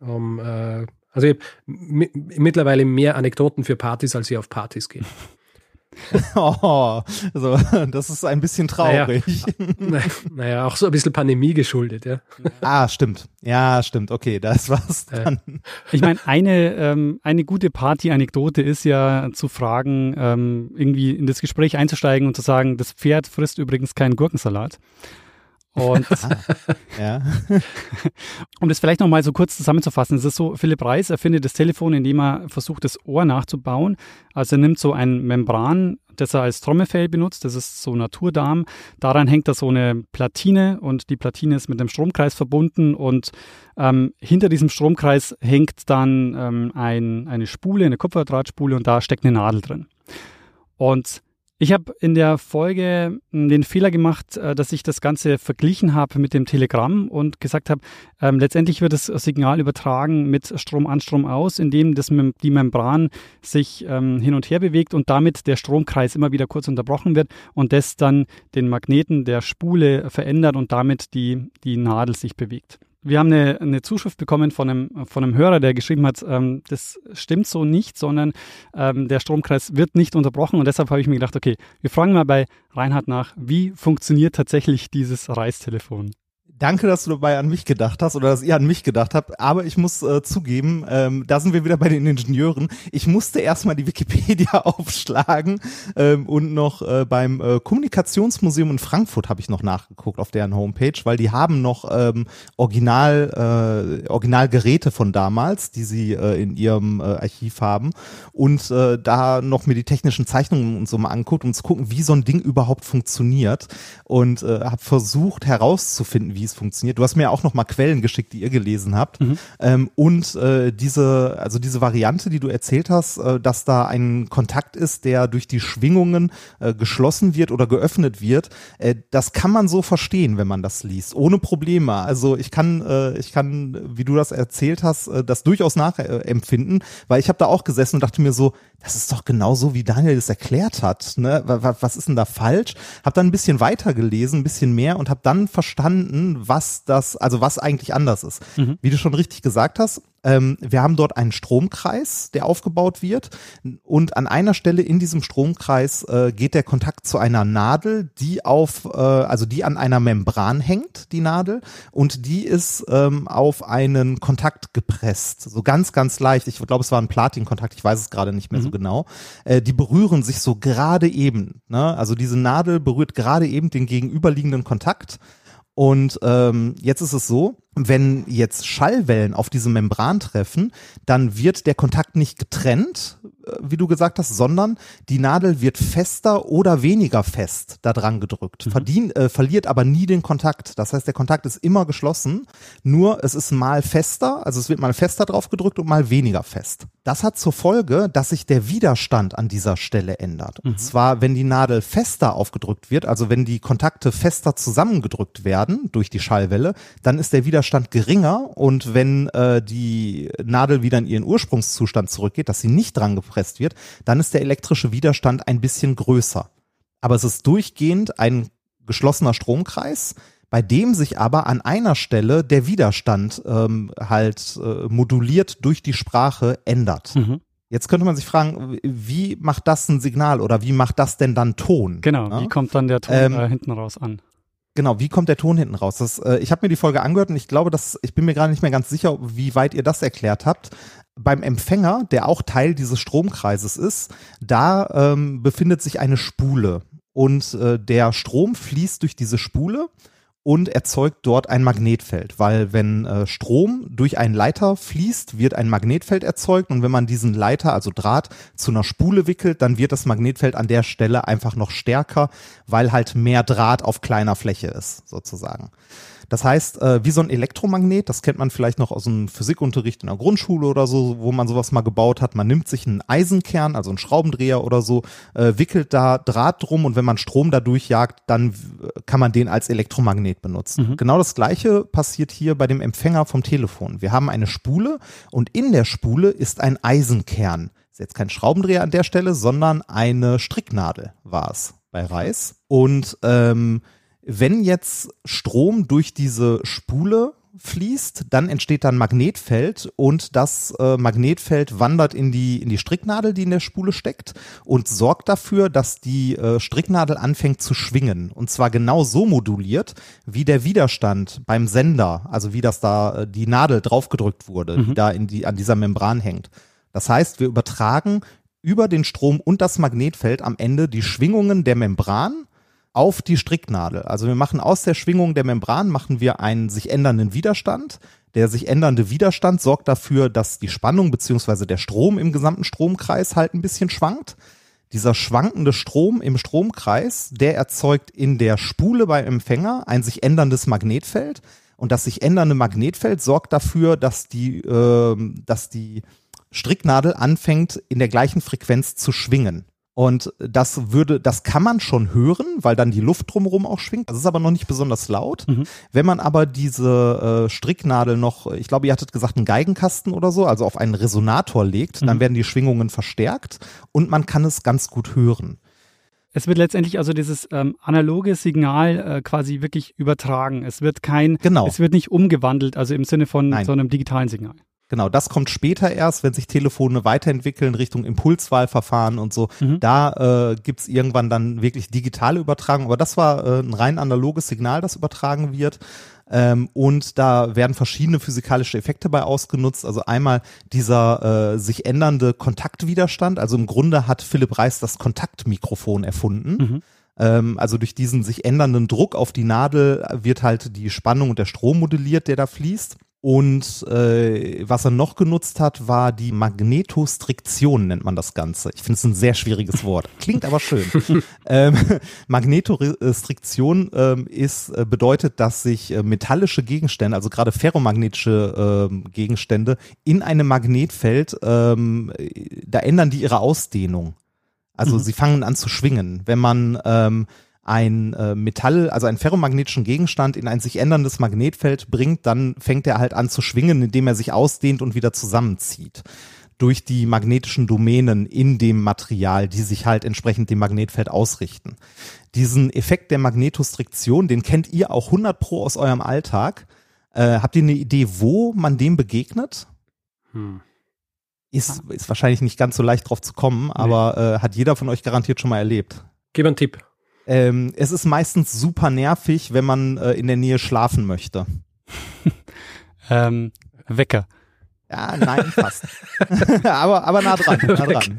Um, äh, also ich habe mittlerweile mehr Anekdoten für Partys, als ich auf Partys gehe. [LAUGHS] [LAUGHS] [LAUGHS] oh, also, das ist ein bisschen traurig. Naja, naja, auch so ein bisschen Pandemie geschuldet, ja. [LAUGHS] Ah, stimmt. Ja, stimmt. Okay, das war's dann. Ich meine, eine, ähm, eine gute Party-Anekdote ist ja zu fragen, ähm, irgendwie in das Gespräch einzusteigen und zu sagen, das Pferd frisst übrigens keinen Gurkensalat. Und [LAUGHS] ah, ja. [LAUGHS] um das vielleicht nochmal so kurz zusammenzufassen, es ist so, Philipp Reis erfindet das Telefon, indem er versucht, das Ohr nachzubauen. Also er nimmt so ein Membran, das er als Trommelfell benutzt, das ist so Naturdarm. Daran hängt da so eine Platine und die Platine ist mit einem Stromkreis verbunden und ähm, hinter diesem Stromkreis hängt dann ähm, ein, eine Spule, eine Kupferdrahtspule und da steckt eine Nadel drin. Und ich habe in der Folge hm, den Fehler gemacht, äh, dass ich das Ganze verglichen habe mit dem Telegramm und gesagt habe, ähm, letztendlich wird das Signal übertragen mit Strom an, Strom aus, indem das, die Membran sich ähm, hin und her bewegt und damit der Stromkreis immer wieder kurz unterbrochen wird und das dann den Magneten der Spule verändert und damit die, die Nadel sich bewegt wir haben eine, eine Zuschrift bekommen von einem, von einem Hörer, der geschrieben hat, ähm, das stimmt so nicht, sondern ähm, der Stromkreis wird nicht unterbrochen. Und deshalb habe ich mir gedacht, okay, wir fragen mal bei Reinhard nach, wie funktioniert tatsächlich dieses Reistelefon? Danke, dass du dabei an mich gedacht hast oder dass ihr an mich gedacht habt. Aber ich muss äh, zugeben, ähm, da sind wir wieder bei den Ingenieuren. Ich musste erstmal die Wikipedia [LAUGHS] aufschlagen ähm, und noch äh, beim äh, Kommunikationsmuseum in Frankfurt habe ich noch nachgeguckt auf deren Homepage, weil die haben noch ähm, Original, äh, Originalgeräte von damals, die sie äh, in ihrem äh, Archiv haben und äh, da noch mir die technischen Zeichnungen und so mal anguckt, um zu gucken, wie so ein Ding überhaupt funktioniert und äh, habe versucht herauszufinden, wie es es funktioniert. Du hast mir auch noch mal Quellen geschickt, die ihr gelesen habt. Mhm. Ähm, und äh, diese, also diese Variante, die du erzählt hast, äh, dass da ein Kontakt ist, der durch die Schwingungen äh, geschlossen wird oder geöffnet wird, äh, das kann man so verstehen, wenn man das liest, ohne Probleme. Also ich kann, äh, ich kann, wie du das erzählt hast, äh, das durchaus nachempfinden, weil ich habe da auch gesessen und dachte mir so, das ist doch genauso, wie Daniel das erklärt hat. Ne? Was ist denn da falsch? Hab dann ein bisschen weiter gelesen, ein bisschen mehr und habe dann verstanden, was das, also was eigentlich anders ist. Mhm. Wie du schon richtig gesagt hast, ähm, wir haben dort einen Stromkreis, der aufgebaut wird und an einer Stelle in diesem Stromkreis äh, geht der Kontakt zu einer Nadel, die auf, äh, also die an einer Membran hängt, die Nadel, und die ist ähm, auf einen Kontakt gepresst, so ganz, ganz leicht. Ich glaube, es war ein Platin-Kontakt, ich weiß es gerade nicht mehr mhm. so genau. Äh, die berühren sich so gerade eben. Ne? Also diese Nadel berührt gerade eben den gegenüberliegenden Kontakt. Und ähm, jetzt ist es so, wenn jetzt Schallwellen auf diese Membran treffen, dann wird der Kontakt nicht getrennt, äh, wie du gesagt hast, sondern die Nadel wird fester oder weniger fest da dran gedrückt, mhm. verdien, äh, verliert aber nie den Kontakt. Das heißt, der Kontakt ist immer geschlossen, nur es ist mal fester, also es wird mal fester drauf gedrückt und mal weniger fest. Das hat zur Folge, dass sich der Widerstand an dieser Stelle ändert. Und zwar, wenn die Nadel fester aufgedrückt wird, also wenn die Kontakte fester zusammengedrückt werden durch die Schallwelle, dann ist der Widerstand geringer und wenn äh, die Nadel wieder in ihren Ursprungszustand zurückgeht, dass sie nicht dran gepresst wird, dann ist der elektrische Widerstand ein bisschen größer. Aber es ist durchgehend ein geschlossener Stromkreis, bei dem sich aber an einer Stelle der Widerstand ähm, halt äh, moduliert durch die Sprache ändert. Mhm. Jetzt könnte man sich fragen, wie macht das ein Signal oder wie macht das denn dann Ton? Genau, Ja? wie kommt dann der Ton Ähm, äh, hinten raus an? Genau, wie kommt der Ton hinten raus? Das, äh, ich habe mir die Folge angehört und ich glaube, dass ich bin mir gerade nicht mehr ganz sicher, wie weit ihr das erklärt habt. Beim Empfänger, der auch Teil dieses Stromkreises ist, da ähm, befindet sich eine Spule und äh, der Strom fließt durch diese Spule und erzeugt dort ein Magnetfeld, weil wenn äh, Strom durch einen Leiter fließt, wird ein Magnetfeld erzeugt und wenn man diesen Leiter, also Draht, zu einer Spule wickelt, dann wird das Magnetfeld an der Stelle einfach noch stärker, weil halt mehr Draht auf kleiner Fläche ist, sozusagen. Das heißt, äh, wie so ein Elektromagnet, das kennt man vielleicht noch aus dem Physikunterricht in der Grundschule oder so, wo man sowas mal gebaut hat. Man nimmt sich einen Eisenkern, also einen Schraubendreher oder so, äh, wickelt da Draht drum und wenn man Strom da durchjagt, dann äh, kann man den als Elektromagnet benutzen. Genau das gleiche passiert hier bei dem Empfänger vom Telefon. Wir haben eine Spule und in der Spule ist ein Eisenkern. Ist jetzt kein Schraubendreher an der Stelle, sondern eine Stricknadel war es bei Reis. Und ähm, wenn jetzt Strom durch diese Spule fließt, dann entsteht dann Magnetfeld und das äh, Magnetfeld wandert in die, in die Stricknadel, die in der Spule steckt und sorgt dafür, dass die äh, Stricknadel anfängt zu schwingen. Und zwar genau so moduliert, wie der Widerstand beim Sender, also wie das da äh, die Nadel draufgedrückt wurde, die da in die, an dieser Membran hängt. Das heißt, wir übertragen über den Strom und das Magnetfeld am Ende die Schwingungen der Membran auf die Stricknadel. Also wir machen aus der Schwingung der Membran machen wir einen sich ändernden Widerstand. Der sich ändernde Widerstand sorgt dafür, dass die Spannung beziehungsweise der Strom im gesamten Stromkreis halt ein bisschen schwankt. Dieser schwankende Strom im Stromkreis, der erzeugt in der Spule beim Empfänger ein sich änderndes Magnetfeld. Und das sich ändernde Magnetfeld sorgt dafür, dass die, ähm, dass die Stricknadel anfängt, in der gleichen Frequenz zu schwingen. Und das würde, das kann man schon hören, weil dann die Luft drumherum auch schwingt. Das ist aber noch nicht besonders laut. Wenn man aber diese äh, Stricknadel noch, ich glaube, ihr hattet gesagt, einen Geigenkasten oder so, also auf einen Resonator legt, dann werden die Schwingungen verstärkt und man kann es ganz gut hören. Es wird letztendlich also dieses ähm, analoge Signal äh, quasi wirklich übertragen. Es wird kein, Genau. es wird nicht umgewandelt, also im Sinne von Nein. so einem digitalen Signal. Genau, das kommt später erst, wenn sich Telefone weiterentwickeln Richtung Impulswahlverfahren und so. Da äh, gibt's irgendwann dann wirklich digitale Übertragung. Aber das war äh, ein rein analoges Signal, das übertragen wird. Ähm, und da werden verschiedene physikalische Effekte bei ausgenutzt. Also einmal dieser äh, sich ändernde Kontaktwiderstand. Also im Grunde hat Philipp Reis das Kontaktmikrofon erfunden. Ähm, also durch diesen sich ändernden Druck auf die Nadel wird halt die Spannung und der Strom modelliert, der da fließt. Und äh, was er noch genutzt hat, war die Magnetostriktion, nennt man das Ganze. Ich finde es ein sehr schwieriges [LAUGHS] Wort. Klingt aber schön. [LAUGHS] ähm, Magnetostriktion ähm, ist, äh, bedeutet, dass sich äh, metallische Gegenstände, also gerade ferromagnetische ähm, Gegenstände, in einem Magnetfeld, ähm, da ändern die ihre Ausdehnung. Also sie fangen an zu schwingen. Wenn man ähm, ein äh, Metall, also einen ferromagnetischen Gegenstand in ein sich änderndes Magnetfeld bringt, dann fängt er halt an zu schwingen, indem er sich ausdehnt und wieder zusammenzieht. Durch die magnetischen Domänen in dem Material, die sich halt entsprechend dem Magnetfeld ausrichten. Diesen Effekt der Magnetostriktion, den kennt ihr auch 100 pro aus eurem Alltag. Äh, habt ihr eine Idee, wo man dem begegnet? Hm. Ist, ist wahrscheinlich nicht ganz so leicht drauf zu kommen, aber äh, hat jeder von euch garantiert schon mal erlebt. Gib einen Tipp. Ähm, es ist meistens super nervig, wenn man äh, in der Nähe schlafen möchte. [LAUGHS] Ähm, Wecker. Ja, nein, fast. [LAUGHS] aber, aber nah dran, nah dran.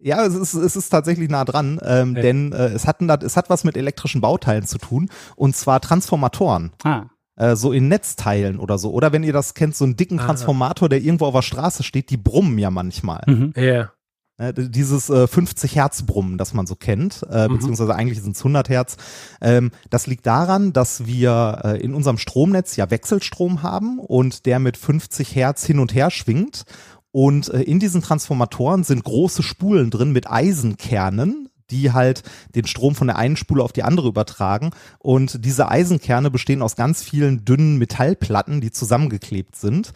Ja, es ist, es ist tatsächlich nah dran, ähm, Ja. denn äh, es, hat, es hat was mit elektrischen Bauteilen zu tun, und zwar Transformatoren. Ah, Äh, so in Netzteilen oder so. Oder wenn ihr das kennt, so einen dicken Ah. Transformator, der irgendwo auf der Straße steht, die brummen ja manchmal. mhm. ja. Äh, dieses äh, 50 Hertz Brummen, das man so kennt, äh, mhm. beziehungsweise eigentlich sind es 100 Hertz. Ähm, das liegt daran, dass wir äh, in unserem Stromnetz ja Wechselstrom haben und der mit 50 Hertz hin und her schwingt. Und äh, in diesen Transformatoren sind große Spulen drin mit Eisenkernen, die halt den Strom von der einen Spule auf die andere übertragen. Und diese Eisenkerne bestehen aus ganz vielen dünnen Metallplatten, die zusammengeklebt sind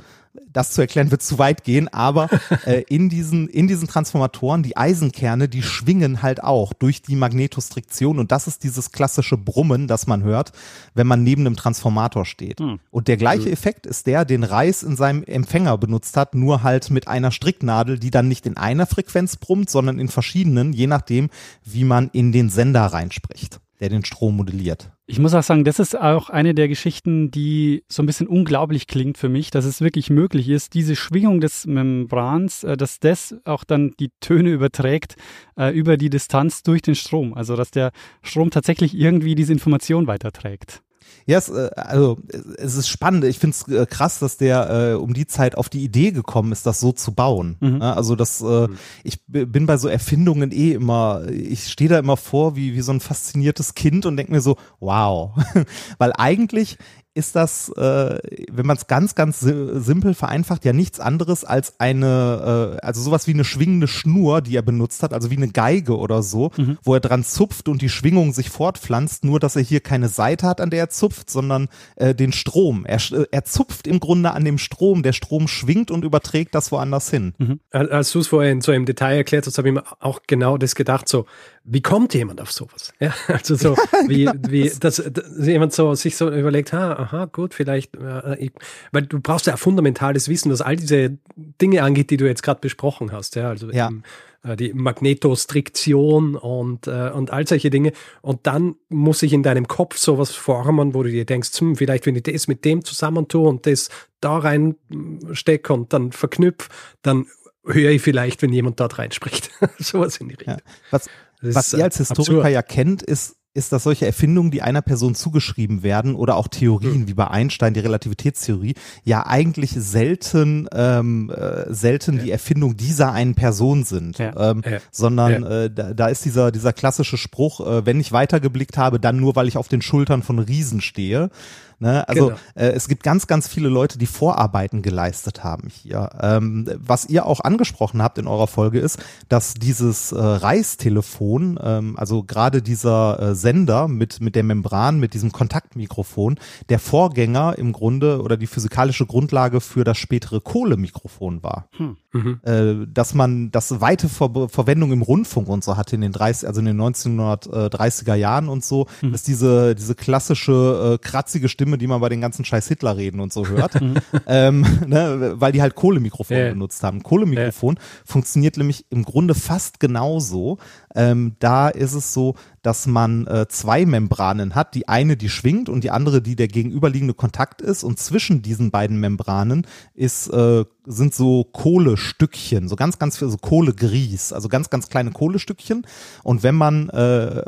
das zu erklären wird zu weit gehen, aber [LAUGHS] äh, in diesen in diesen Transformatoren die Eisenkerne, die schwingen halt auch durch die Magnetostriktion und das ist dieses klassische Brummen, das man hört, wenn man neben einem Transformator steht. Hm. Und der gleiche hm. Effekt ist der, den Reis in seinem Empfänger benutzt hat, nur halt mit einer Stricknadel, die dann nicht in einer Frequenz brummt, sondern in verschiedenen, je nachdem, wie man in den Sender reinspricht der den Strom modelliert. Ich muss auch sagen, das ist auch eine der Geschichten, die so ein bisschen unglaublich klingt für mich, dass es wirklich möglich ist, diese Schwingung des Membrans, äh, dass das auch dann die Töne überträgt äh, über die Distanz durch den Strom. Also dass der Strom tatsächlich irgendwie diese Information weiterträgt. Ja, es, äh, also es ist spannend. Ich finde es äh, krass, dass der äh, um die Zeit auf die Idee gekommen ist, das so zu bauen. Mhm. Also das, äh, mhm. ich bin bei so Erfindungen eh immer, ich stehe da immer vor wie, wie so ein fasziniertes Kind und denke mir so, wow. [LAUGHS] Weil eigentlich ist das, äh, wenn man es ganz, ganz simpel vereinfacht, ja nichts anderes als eine, äh, also sowas wie eine schwingende Schnur, die er benutzt hat, also wie eine Geige oder so, mhm. wo er dran zupft und die Schwingung sich fortpflanzt, nur dass er hier keine Seite hat, an der er zupft, sondern äh, den Strom. Er, äh, er zupft im Grunde an dem Strom, der Strom schwingt und überträgt das woanders hin. Mhm. Als du es vorhin so im Detail erklärt hast, habe ich mir auch genau das gedacht, so, wie kommt jemand auf sowas? Ja, [LAUGHS] also so, wie, [LAUGHS] wie, dass, dass jemand so sich so überlegt, ha, aha, gut, vielleicht, äh, ich, weil du brauchst ja fundamentales Wissen, was all diese Dinge angeht, die du jetzt gerade besprochen hast, ja, also ja. Eben, äh, die Magnetostriktion und, äh, und all solche Dinge. Und dann muss sich in deinem Kopf sowas formen, wo du dir denkst, hm, vielleicht wenn ich das mit dem zusammentue und das da rein stecke und dann verknüpfe, dann höre ich vielleicht, wenn jemand dort reinspricht. [LAUGHS] sowas in die Richtung. Ja. Was, was ihr als Historiker absurd. ja kennt, ist, ist, dass solche Erfindungen, die einer Person zugeschrieben werden, oder auch Theorien mhm. wie bei Einstein die Relativitätstheorie, ja eigentlich selten ähm, äh, selten ja. die Erfindung dieser einen Person sind, ja. Ähm, ja. sondern Äh, da, da ist dieser dieser klassische Spruch: äh, Wenn ich weitergeblickt habe, dann nur, weil ich auf den Schultern von Riesen stehe. Ne? Also genau. äh, es gibt ganz, ganz viele Leute, die Vorarbeiten geleistet haben hier. Ähm, was ihr auch angesprochen habt in eurer Folge ist, dass dieses äh, Reistelefon, ähm, also gerade dieser äh, Sender mit, mit der Membran, mit diesem Kontaktmikrofon, der Vorgänger im Grunde oder die physikalische Grundlage für das spätere Kohlemikrofon war. Hm. Mhm. Äh, dass man das weite Ver Verwendung im Rundfunk und so hatte in den 30, also in den 1930er Jahren und so, mhm. ist diese, diese klassische äh, kratzige Stimme, die man bei den ganzen scheiß Hitler reden und so hört, [LAUGHS] mhm. ähm, ne, weil die halt Kohlemikrofon ja. benutzt haben. Kohlemikrofon ja. funktioniert nämlich im Grunde fast genauso. Ähm, da ist es so, dass man äh, zwei Membranen hat, die eine, die schwingt und die andere, die der gegenüberliegende Kontakt ist. Und zwischen diesen beiden Membranen ist, äh, sind so Kohlestückchen, so ganz, ganz viel, so Kohlegrieß, also ganz, ganz kleine Kohlestückchen. Und wenn man äh,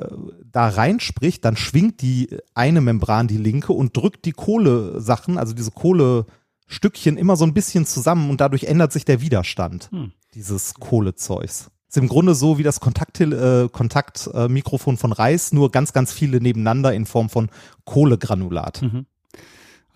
da reinspricht, dann schwingt die eine Membran, die linke, und drückt die Kohlesachen, also diese Kohlestückchen immer so ein bisschen zusammen und dadurch ändert sich der Widerstand hm. dieses Kohlezeugs. Ist im Grunde so wie das Kontaktmikrofon äh, Kontakt, äh, von Reis, nur ganz, ganz viele nebeneinander in Form von Kohlegranulat. Mhm.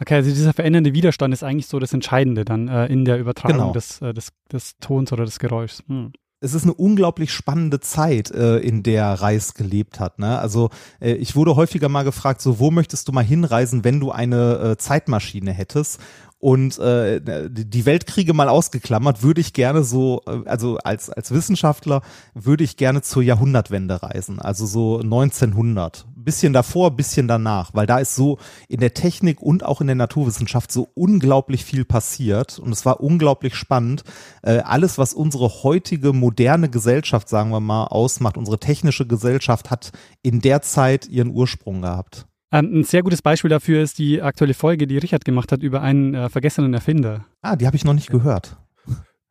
Okay, also dieser verändernde Widerstand ist eigentlich so das Entscheidende dann äh, in der Übertragung genau. des, äh, des, des Tons oder des Geräuschs. Hm es ist eine unglaublich spannende Zeit, äh, in der Reis gelebt hat. Ne? Also äh, ich wurde häufiger mal gefragt, so wo möchtest du mal hinreisen, wenn du eine äh, Zeitmaschine hättest? Und äh, die Weltkriege mal ausgeklammert, würde ich gerne so, äh, also als, als Wissenschaftler würde ich gerne zur Jahrhundertwende reisen, also so 1900. Bisschen davor, bisschen danach, weil da ist so in der Technik und auch in der Naturwissenschaft so unglaublich viel passiert und es war unglaublich spannend. Äh, alles, was unsere heutige moderne Gesellschaft, sagen wir mal, ausmacht, unsere technische Gesellschaft hat in der Zeit ihren Ursprung gehabt. Ähm, ein sehr gutes Beispiel dafür ist die aktuelle Folge, die Richard gemacht hat über einen äh, vergessenen Erfinder. Ah, die habe ich noch nicht gehört.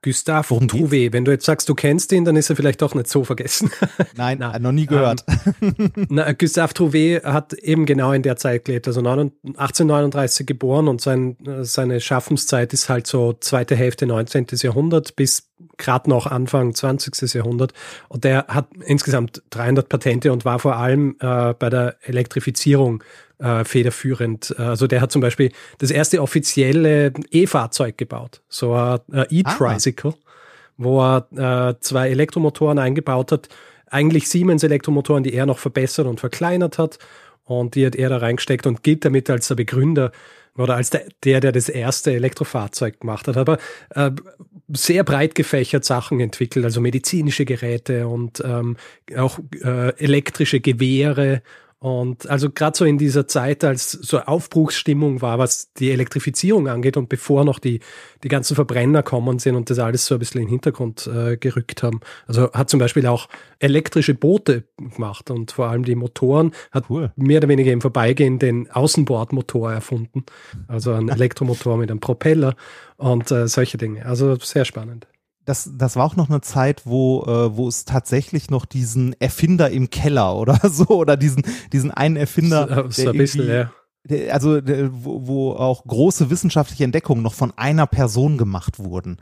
Gustave Worum Trouvé. Wenn du jetzt sagst, du kennst ihn, dann ist er vielleicht doch nicht so vergessen. [LAUGHS] Nein, Nein. noch nie gehört. Ähm, na, Gustave Trouvé hat eben genau in der Zeit gelebt, also 1839 geboren und sein, seine Schaffenszeit ist halt so zweite Hälfte 19. Jahrhundert bis gerade noch Anfang 20. Jahrhundert. Und der hat insgesamt 300 Patente und war vor allem äh, bei der Elektrifizierung äh, federführend. Also der hat zum Beispiel das erste offizielle E-Fahrzeug gebaut, so ein E-Tricycle, ah. wo er äh, zwei Elektromotoren eingebaut hat, eigentlich Siemens Elektromotoren, die er noch verbessert und verkleinert hat. Und die hat er da reingesteckt und gilt damit als der Begründer oder als der, der, der das erste Elektrofahrzeug gemacht hat. Aber äh, sehr breit gefächert Sachen entwickelt, also medizinische Geräte und ähm, auch äh, elektrische Gewehre und also gerade so in dieser Zeit, als so Aufbruchsstimmung war, was die Elektrifizierung angeht und bevor noch die, die ganzen Verbrenner kommen sind und das alles so ein bisschen in den Hintergrund äh, gerückt haben. Also hat zum Beispiel auch elektrische Boote gemacht und vor allem die Motoren hat cool. mehr oder weniger im Vorbeigehen den Außenbordmotor erfunden. Also ein [LAUGHS] Elektromotor mit einem Propeller und äh, solche Dinge. Also sehr spannend das, das war auch noch eine Zeit, wo, äh, wo es tatsächlich noch diesen Erfinder im Keller oder [LAUGHS] so, oder diesen, diesen einen Erfinder. So, so ein bisschen, ja also wo, wo auch große wissenschaftliche Entdeckungen noch von einer Person gemacht wurden.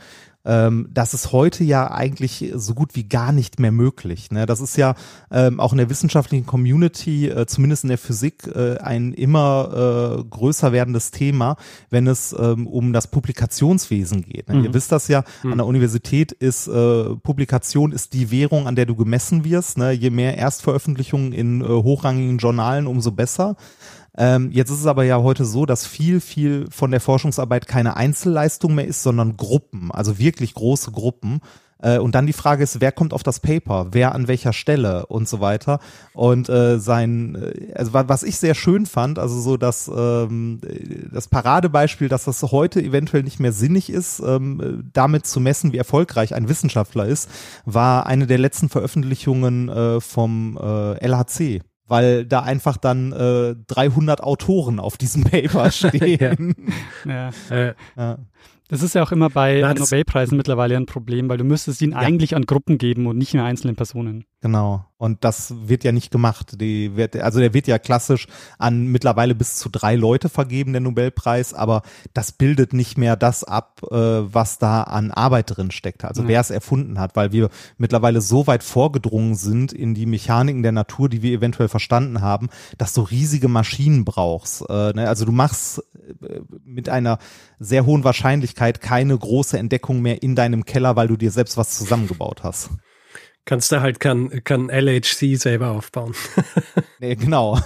Ähm, das ist heute ja eigentlich so gut wie gar nicht mehr möglich. Ne? Das ist ja ähm, auch in der wissenschaftlichen Community, äh, zumindest in der Physik, äh, ein immer äh, größer werdendes Thema, wenn es ähm, um das Publikationswesen geht. Ne? Mhm. Ihr wisst das ja, mhm. an der Universität ist äh, Publikation ist die Währung, an der du gemessen wirst. Ne? Je mehr Erstveröffentlichungen in äh, hochrangigen Journalen, umso besser. Ähm, jetzt ist es aber ja heute so, dass viel, viel von der Forschungsarbeit keine Einzelleistung mehr ist, sondern Gruppen, also wirklich große Gruppen. Äh, und dann die Frage ist, wer kommt auf das Paper, wer an welcher Stelle und so weiter. Und äh, sein, äh, also was ich sehr schön fand, also so das, ähm, das Paradebeispiel, dass das heute eventuell nicht mehr sinnig ist, ähm, damit zu messen, wie erfolgreich ein Wissenschaftler ist, war eine der letzten Veröffentlichungen äh, vom äh, LHC weil da einfach dann äh, 300 Autoren auf diesem Paper [LAUGHS] stehen. ja. [LAUGHS] ja. ja. Das ist ja auch immer bei Na, Nobelpreisen mittlerweile ein Problem, weil du müsstest ihn ja. eigentlich an Gruppen geben und nicht nur einzelnen Personen. Genau. Und das wird ja nicht gemacht. Die wird, also der wird ja klassisch an mittlerweile bis zu drei Leute vergeben, der Nobelpreis, aber das bildet nicht mehr das ab, äh, was da an Arbeit drin steckt. Also ja. wer es erfunden hat, weil wir mittlerweile so weit vorgedrungen sind in die Mechaniken der Natur, die wir eventuell verstanden haben, dass du riesige Maschinen brauchst. Äh, ne? Also du machst mit einer sehr hohen Wahrscheinlichkeit keine große Entdeckung mehr in deinem Keller, weil du dir selbst was zusammengebaut hast. Kannst du halt kein, kein LHC selber aufbauen. [LAUGHS] nee, genau.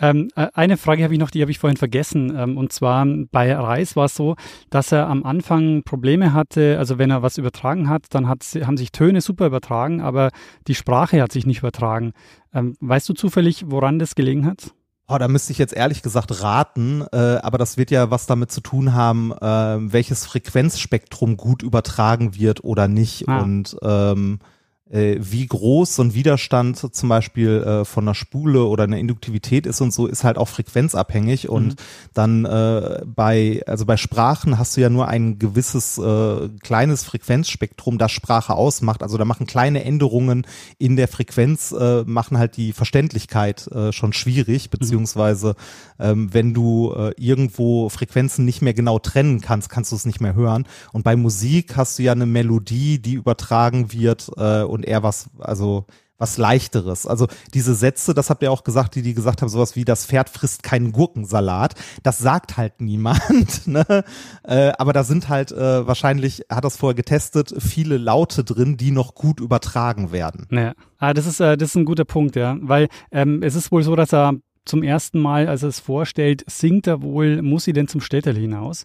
Ähm, äh, eine Frage habe ich noch, die habe ich vorhin vergessen. Ähm, und zwar bei Reis war es so, dass er am Anfang Probleme hatte. Also wenn er was übertragen hat, dann hat, haben sich Töne super übertragen, aber die Sprache hat sich nicht übertragen. Ähm, weißt du zufällig, woran das gelegen hat? Oh, da müsste ich jetzt ehrlich gesagt raten, äh, aber das wird ja was damit zu tun haben, äh, welches Frequenzspektrum gut übertragen wird oder nicht. Ah. Und ähm, äh, wie groß so ein Widerstand zum Beispiel äh, von einer Spule oder einer Induktivität ist und so, ist halt auch frequenzabhängig. Und mhm. dann äh, bei, also bei Sprachen hast du ja nur ein gewisses äh, kleines Frequenzspektrum, das Sprache ausmacht. Also da machen kleine Änderungen in der Frequenz, äh, machen halt die Verständlichkeit äh, schon schwierig, mhm. beziehungsweise ähm, wenn du äh, irgendwo Frequenzen nicht mehr genau trennen kannst, kannst du es nicht mehr hören. Und bei Musik hast du ja eine Melodie, die übertragen wird äh, und eher was, also was leichteres. Also diese Sätze, das habt ihr auch gesagt, die die gesagt haben, sowas wie das Pferd frisst keinen Gurkensalat. Das sagt halt niemand. [LAUGHS] Ne? Äh, aber da sind halt äh, wahrscheinlich, hat das vorher getestet, viele Laute drin, die noch gut übertragen werden. Ja, ah, das ist äh, das ist ein guter Punkt, ja, weil ähm, es ist wohl so, dass er zum ersten Mal, als er es vorstellt, singt er wohl, muss sie denn zum Städtel hinaus?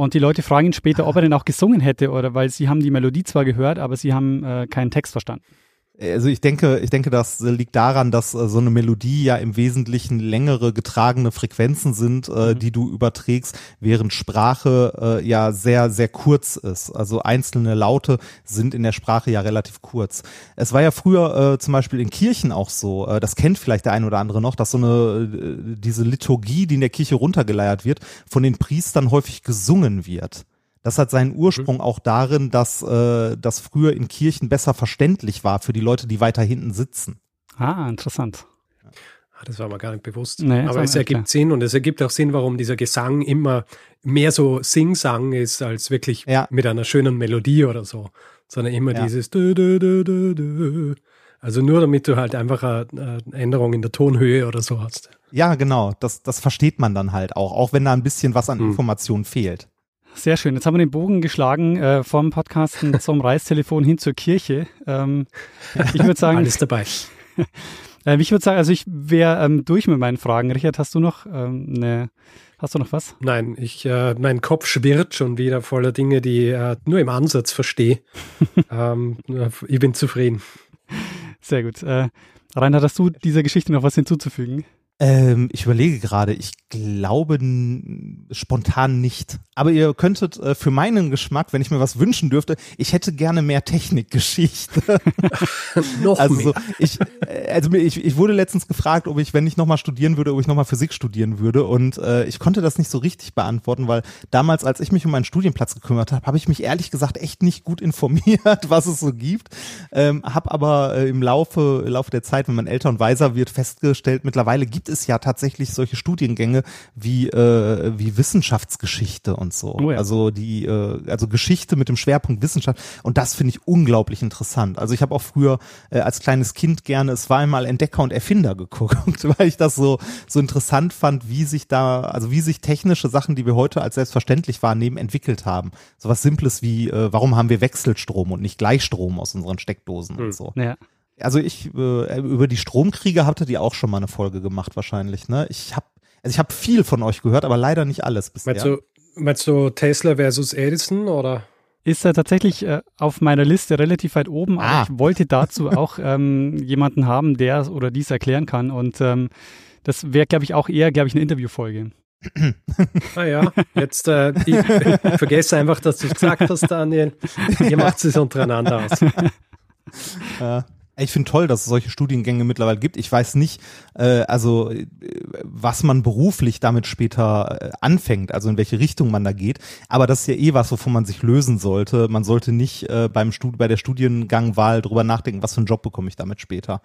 Und die Leute fragen ihn später, ob er denn auch gesungen hätte, oder weil sie haben die Melodie zwar gehört, aber sie haben äh, keinen Text verstanden. Also ich denke, ich denke, das liegt daran, dass äh, so eine Melodie ja im Wesentlichen längere getragene Frequenzen sind, äh, mhm. die du überträgst, während Sprache äh, ja sehr, sehr kurz ist. Also einzelne Laute sind in der Sprache ja relativ kurz. Es war ja früher äh, zum Beispiel in Kirchen auch so, äh, das kennt vielleicht der ein oder andere noch, dass so eine, äh, diese Liturgie, die in der Kirche runtergeleiert wird, von den Priestern häufig gesungen wird. Das hat seinen Ursprung mhm. auch darin, dass äh, das früher in Kirchen besser verständlich war für die Leute, die weiter hinten sitzen. Ah, interessant. Ah, das war mir gar nicht bewusst. Nee, Aber es ergibt klar. Sinn und es ergibt auch Sinn, warum dieser Gesang immer mehr so Sing-Sang ist, als wirklich Ja. mit einer schönen Melodie oder so. Sondern immer Ja. dieses dü, dü, dü. Also nur damit du halt einfach eine, eine Änderung in der Tonhöhe oder so hast. Ja, genau. Das, das versteht man dann halt auch, auch wenn da ein bisschen was an Hm. Informationen fehlt. Sehr schön. Jetzt haben wir den Bogen geschlagen äh, vom Podcasten [LAUGHS] zum Reistelefon hin zur Kirche. Ähm, ich würde sagen, Alles dabei. [LAUGHS] äh, ich würde sagen, also ich wäre ähm, durch mit meinen Fragen. Richard, hast du noch ähm, eine, hast du noch was? Nein, ich, äh, mein Kopf schwirrt schon wieder voller Dinge, die äh, nur im Ansatz verstehe. [LAUGHS] ähm, ich bin zufrieden. Sehr gut. Äh, Reinhard, hast du dieser Geschichte noch was hinzuzufügen? Ähm, ich überlege gerade, ich glaube spontan nicht. Aber ihr könntet äh, für meinen Geschmack, wenn ich mir was wünschen dürfte, ich hätte gerne mehr Technikgeschichte. [LAUGHS] Noch Also mehr. so, ich, äh, also ich, ich wurde letztens gefragt, ob ich, wenn ich nochmal studieren würde, ob ich nochmal Physik studieren würde. Und äh, ich konnte das nicht so richtig beantworten, weil damals, als ich mich um meinen Studienplatz gekümmert habe, habe ich mich ehrlich gesagt echt nicht gut informiert, [LAUGHS] was es so gibt. Ähm, habe aber äh, im Laufe, Laufe der Zeit, wenn man älter und weiser wird, festgestellt, mittlerweile gibt es ja tatsächlich solche Studiengänge wie, äh, wie Wissenschaftsgeschichte und so. Oh ja. Also die, äh, also Geschichte mit dem Schwerpunkt Wissenschaft. Und das finde ich unglaublich interessant. Also ich habe auch früher äh, als kleines Kind gerne, es war einmal Entdecker und Erfinder geguckt, [LAUGHS] weil ich das so, so interessant fand, wie sich da, also wie sich technische Sachen, die wir heute als selbstverständlich wahrnehmen, entwickelt haben. So was Simples wie, äh, warum haben wir Wechselstrom und nicht Gleichstrom aus unseren Steckdosen Hm. und so. Ja. Also ich, äh, über die Stromkriege hattet ihr auch schon mal eine Folge gemacht wahrscheinlich, ne? Ich habe also ich habe viel von euch gehört, aber leider nicht alles bisher. Meinst, du, meinst du Tesla versus Edison oder? Ist er tatsächlich äh, auf meiner Liste relativ weit oben, aber Ah. ich wollte dazu auch [LAUGHS] ähm, jemanden haben, der oder dies erklären kann. Und ähm, das wäre, glaube ich, auch eher, glaube ich, eine Interviewfolge. [CLEARS THROAT] Ah ja, jetzt äh, ich, [LAUGHS] ich vergesse einfach, dass du es gesagt hast, Daniel. Ihr [LAUGHS] macht es untereinander aus. Äh, ich finde toll, dass es solche Studiengänge mittlerweile gibt. Ich weiß nicht, äh, also äh, was man beruflich damit später äh, anfängt, also in welche Richtung man da geht. Aber das ist ja eh was, wovon man sich lösen sollte. Man sollte nicht äh, beim Stud bei der Studiengangwahl drüber nachdenken, was für einen Job bekomme ich damit später.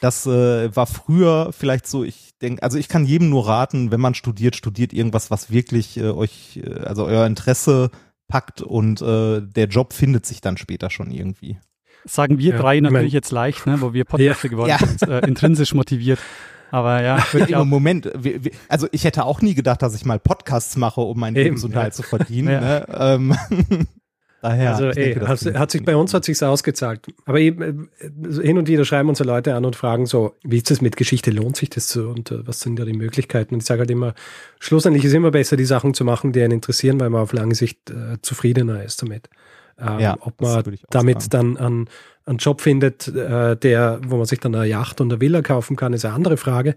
Das äh, war früher vielleicht so. Ich denke, also ich kann jedem nur raten, wenn man studiert, studiert irgendwas, was wirklich äh, euch, äh, also euer Interesse packt und äh, der Job findet sich dann später schon irgendwie. Sagen wir Ja, drei ich natürlich mein- jetzt leicht, ne, wo wir Podcaster geworden Ja. sind, äh, intrinsisch motiviert. Aber ja, Ja, auch, Moment, wir, wir, also ich hätte auch nie gedacht, dass ich mal Podcasts mache, um meinen Eben, Lebensunterhalt ja. zu verdienen. Ja. Ne? Ähm, [LAUGHS] daher. also ey, denke, das hat, hat sich bei uns hat sich's ausgezahlt. Aber eben, äh, hin und wieder schreiben unsere Leute an und fragen so, wie ist das mit Geschichte? Lohnt sich das so? Und äh, was sind da die Möglichkeiten? Und ich sage halt immer, schlussendlich ist immer besser, die Sachen zu machen, die einen interessieren, weil man auf lange Sicht äh, zufriedener ist damit. Ähm, Ja, ob man damit sagen. dann an einen Job findet, äh, der, wo man sich dann eine Yacht und eine Villa kaufen kann, ist eine andere Frage.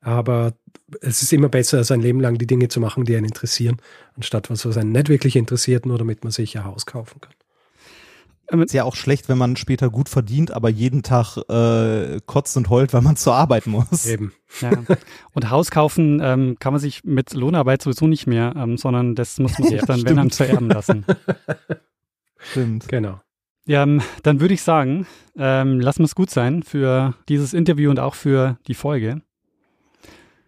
Aber es ist immer besser, sein Leben lang die Dinge zu machen, die einen interessieren, anstatt was, was einen nicht wirklich interessiert, nur damit man sich ein Haus kaufen kann. ist ja auch schlecht, wenn man später gut verdient, aber jeden Tag äh, kotzt und heult, weil man zur Arbeit muss. Eben. ja. Und Haus kaufen ähm, kann man sich mit Lohnarbeit sowieso nicht mehr, ähm, sondern das muss man sich Ja, dann, wenn dann, stimmt. vererben lassen. [LAUGHS] Stimmt. Genau. Ja, ähm, dann würde ich sagen, ähm, lassen wir es gut sein für dieses Interview und auch für die Folge.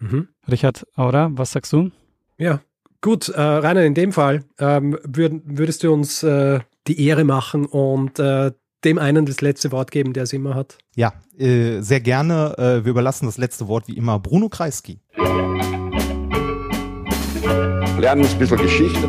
Mhm. Richard, oder? Was sagst du? Ja, gut. Äh, Rainer, in dem Fall ähm, würd, würdest du uns äh, die Ehre machen und äh, dem einen das letzte Wort geben, der es immer hat. Ja, äh, sehr gerne. Äh, wir überlassen das letzte Wort wie immer Bruno Kreisky. Lernen ein bisschen Geschichte.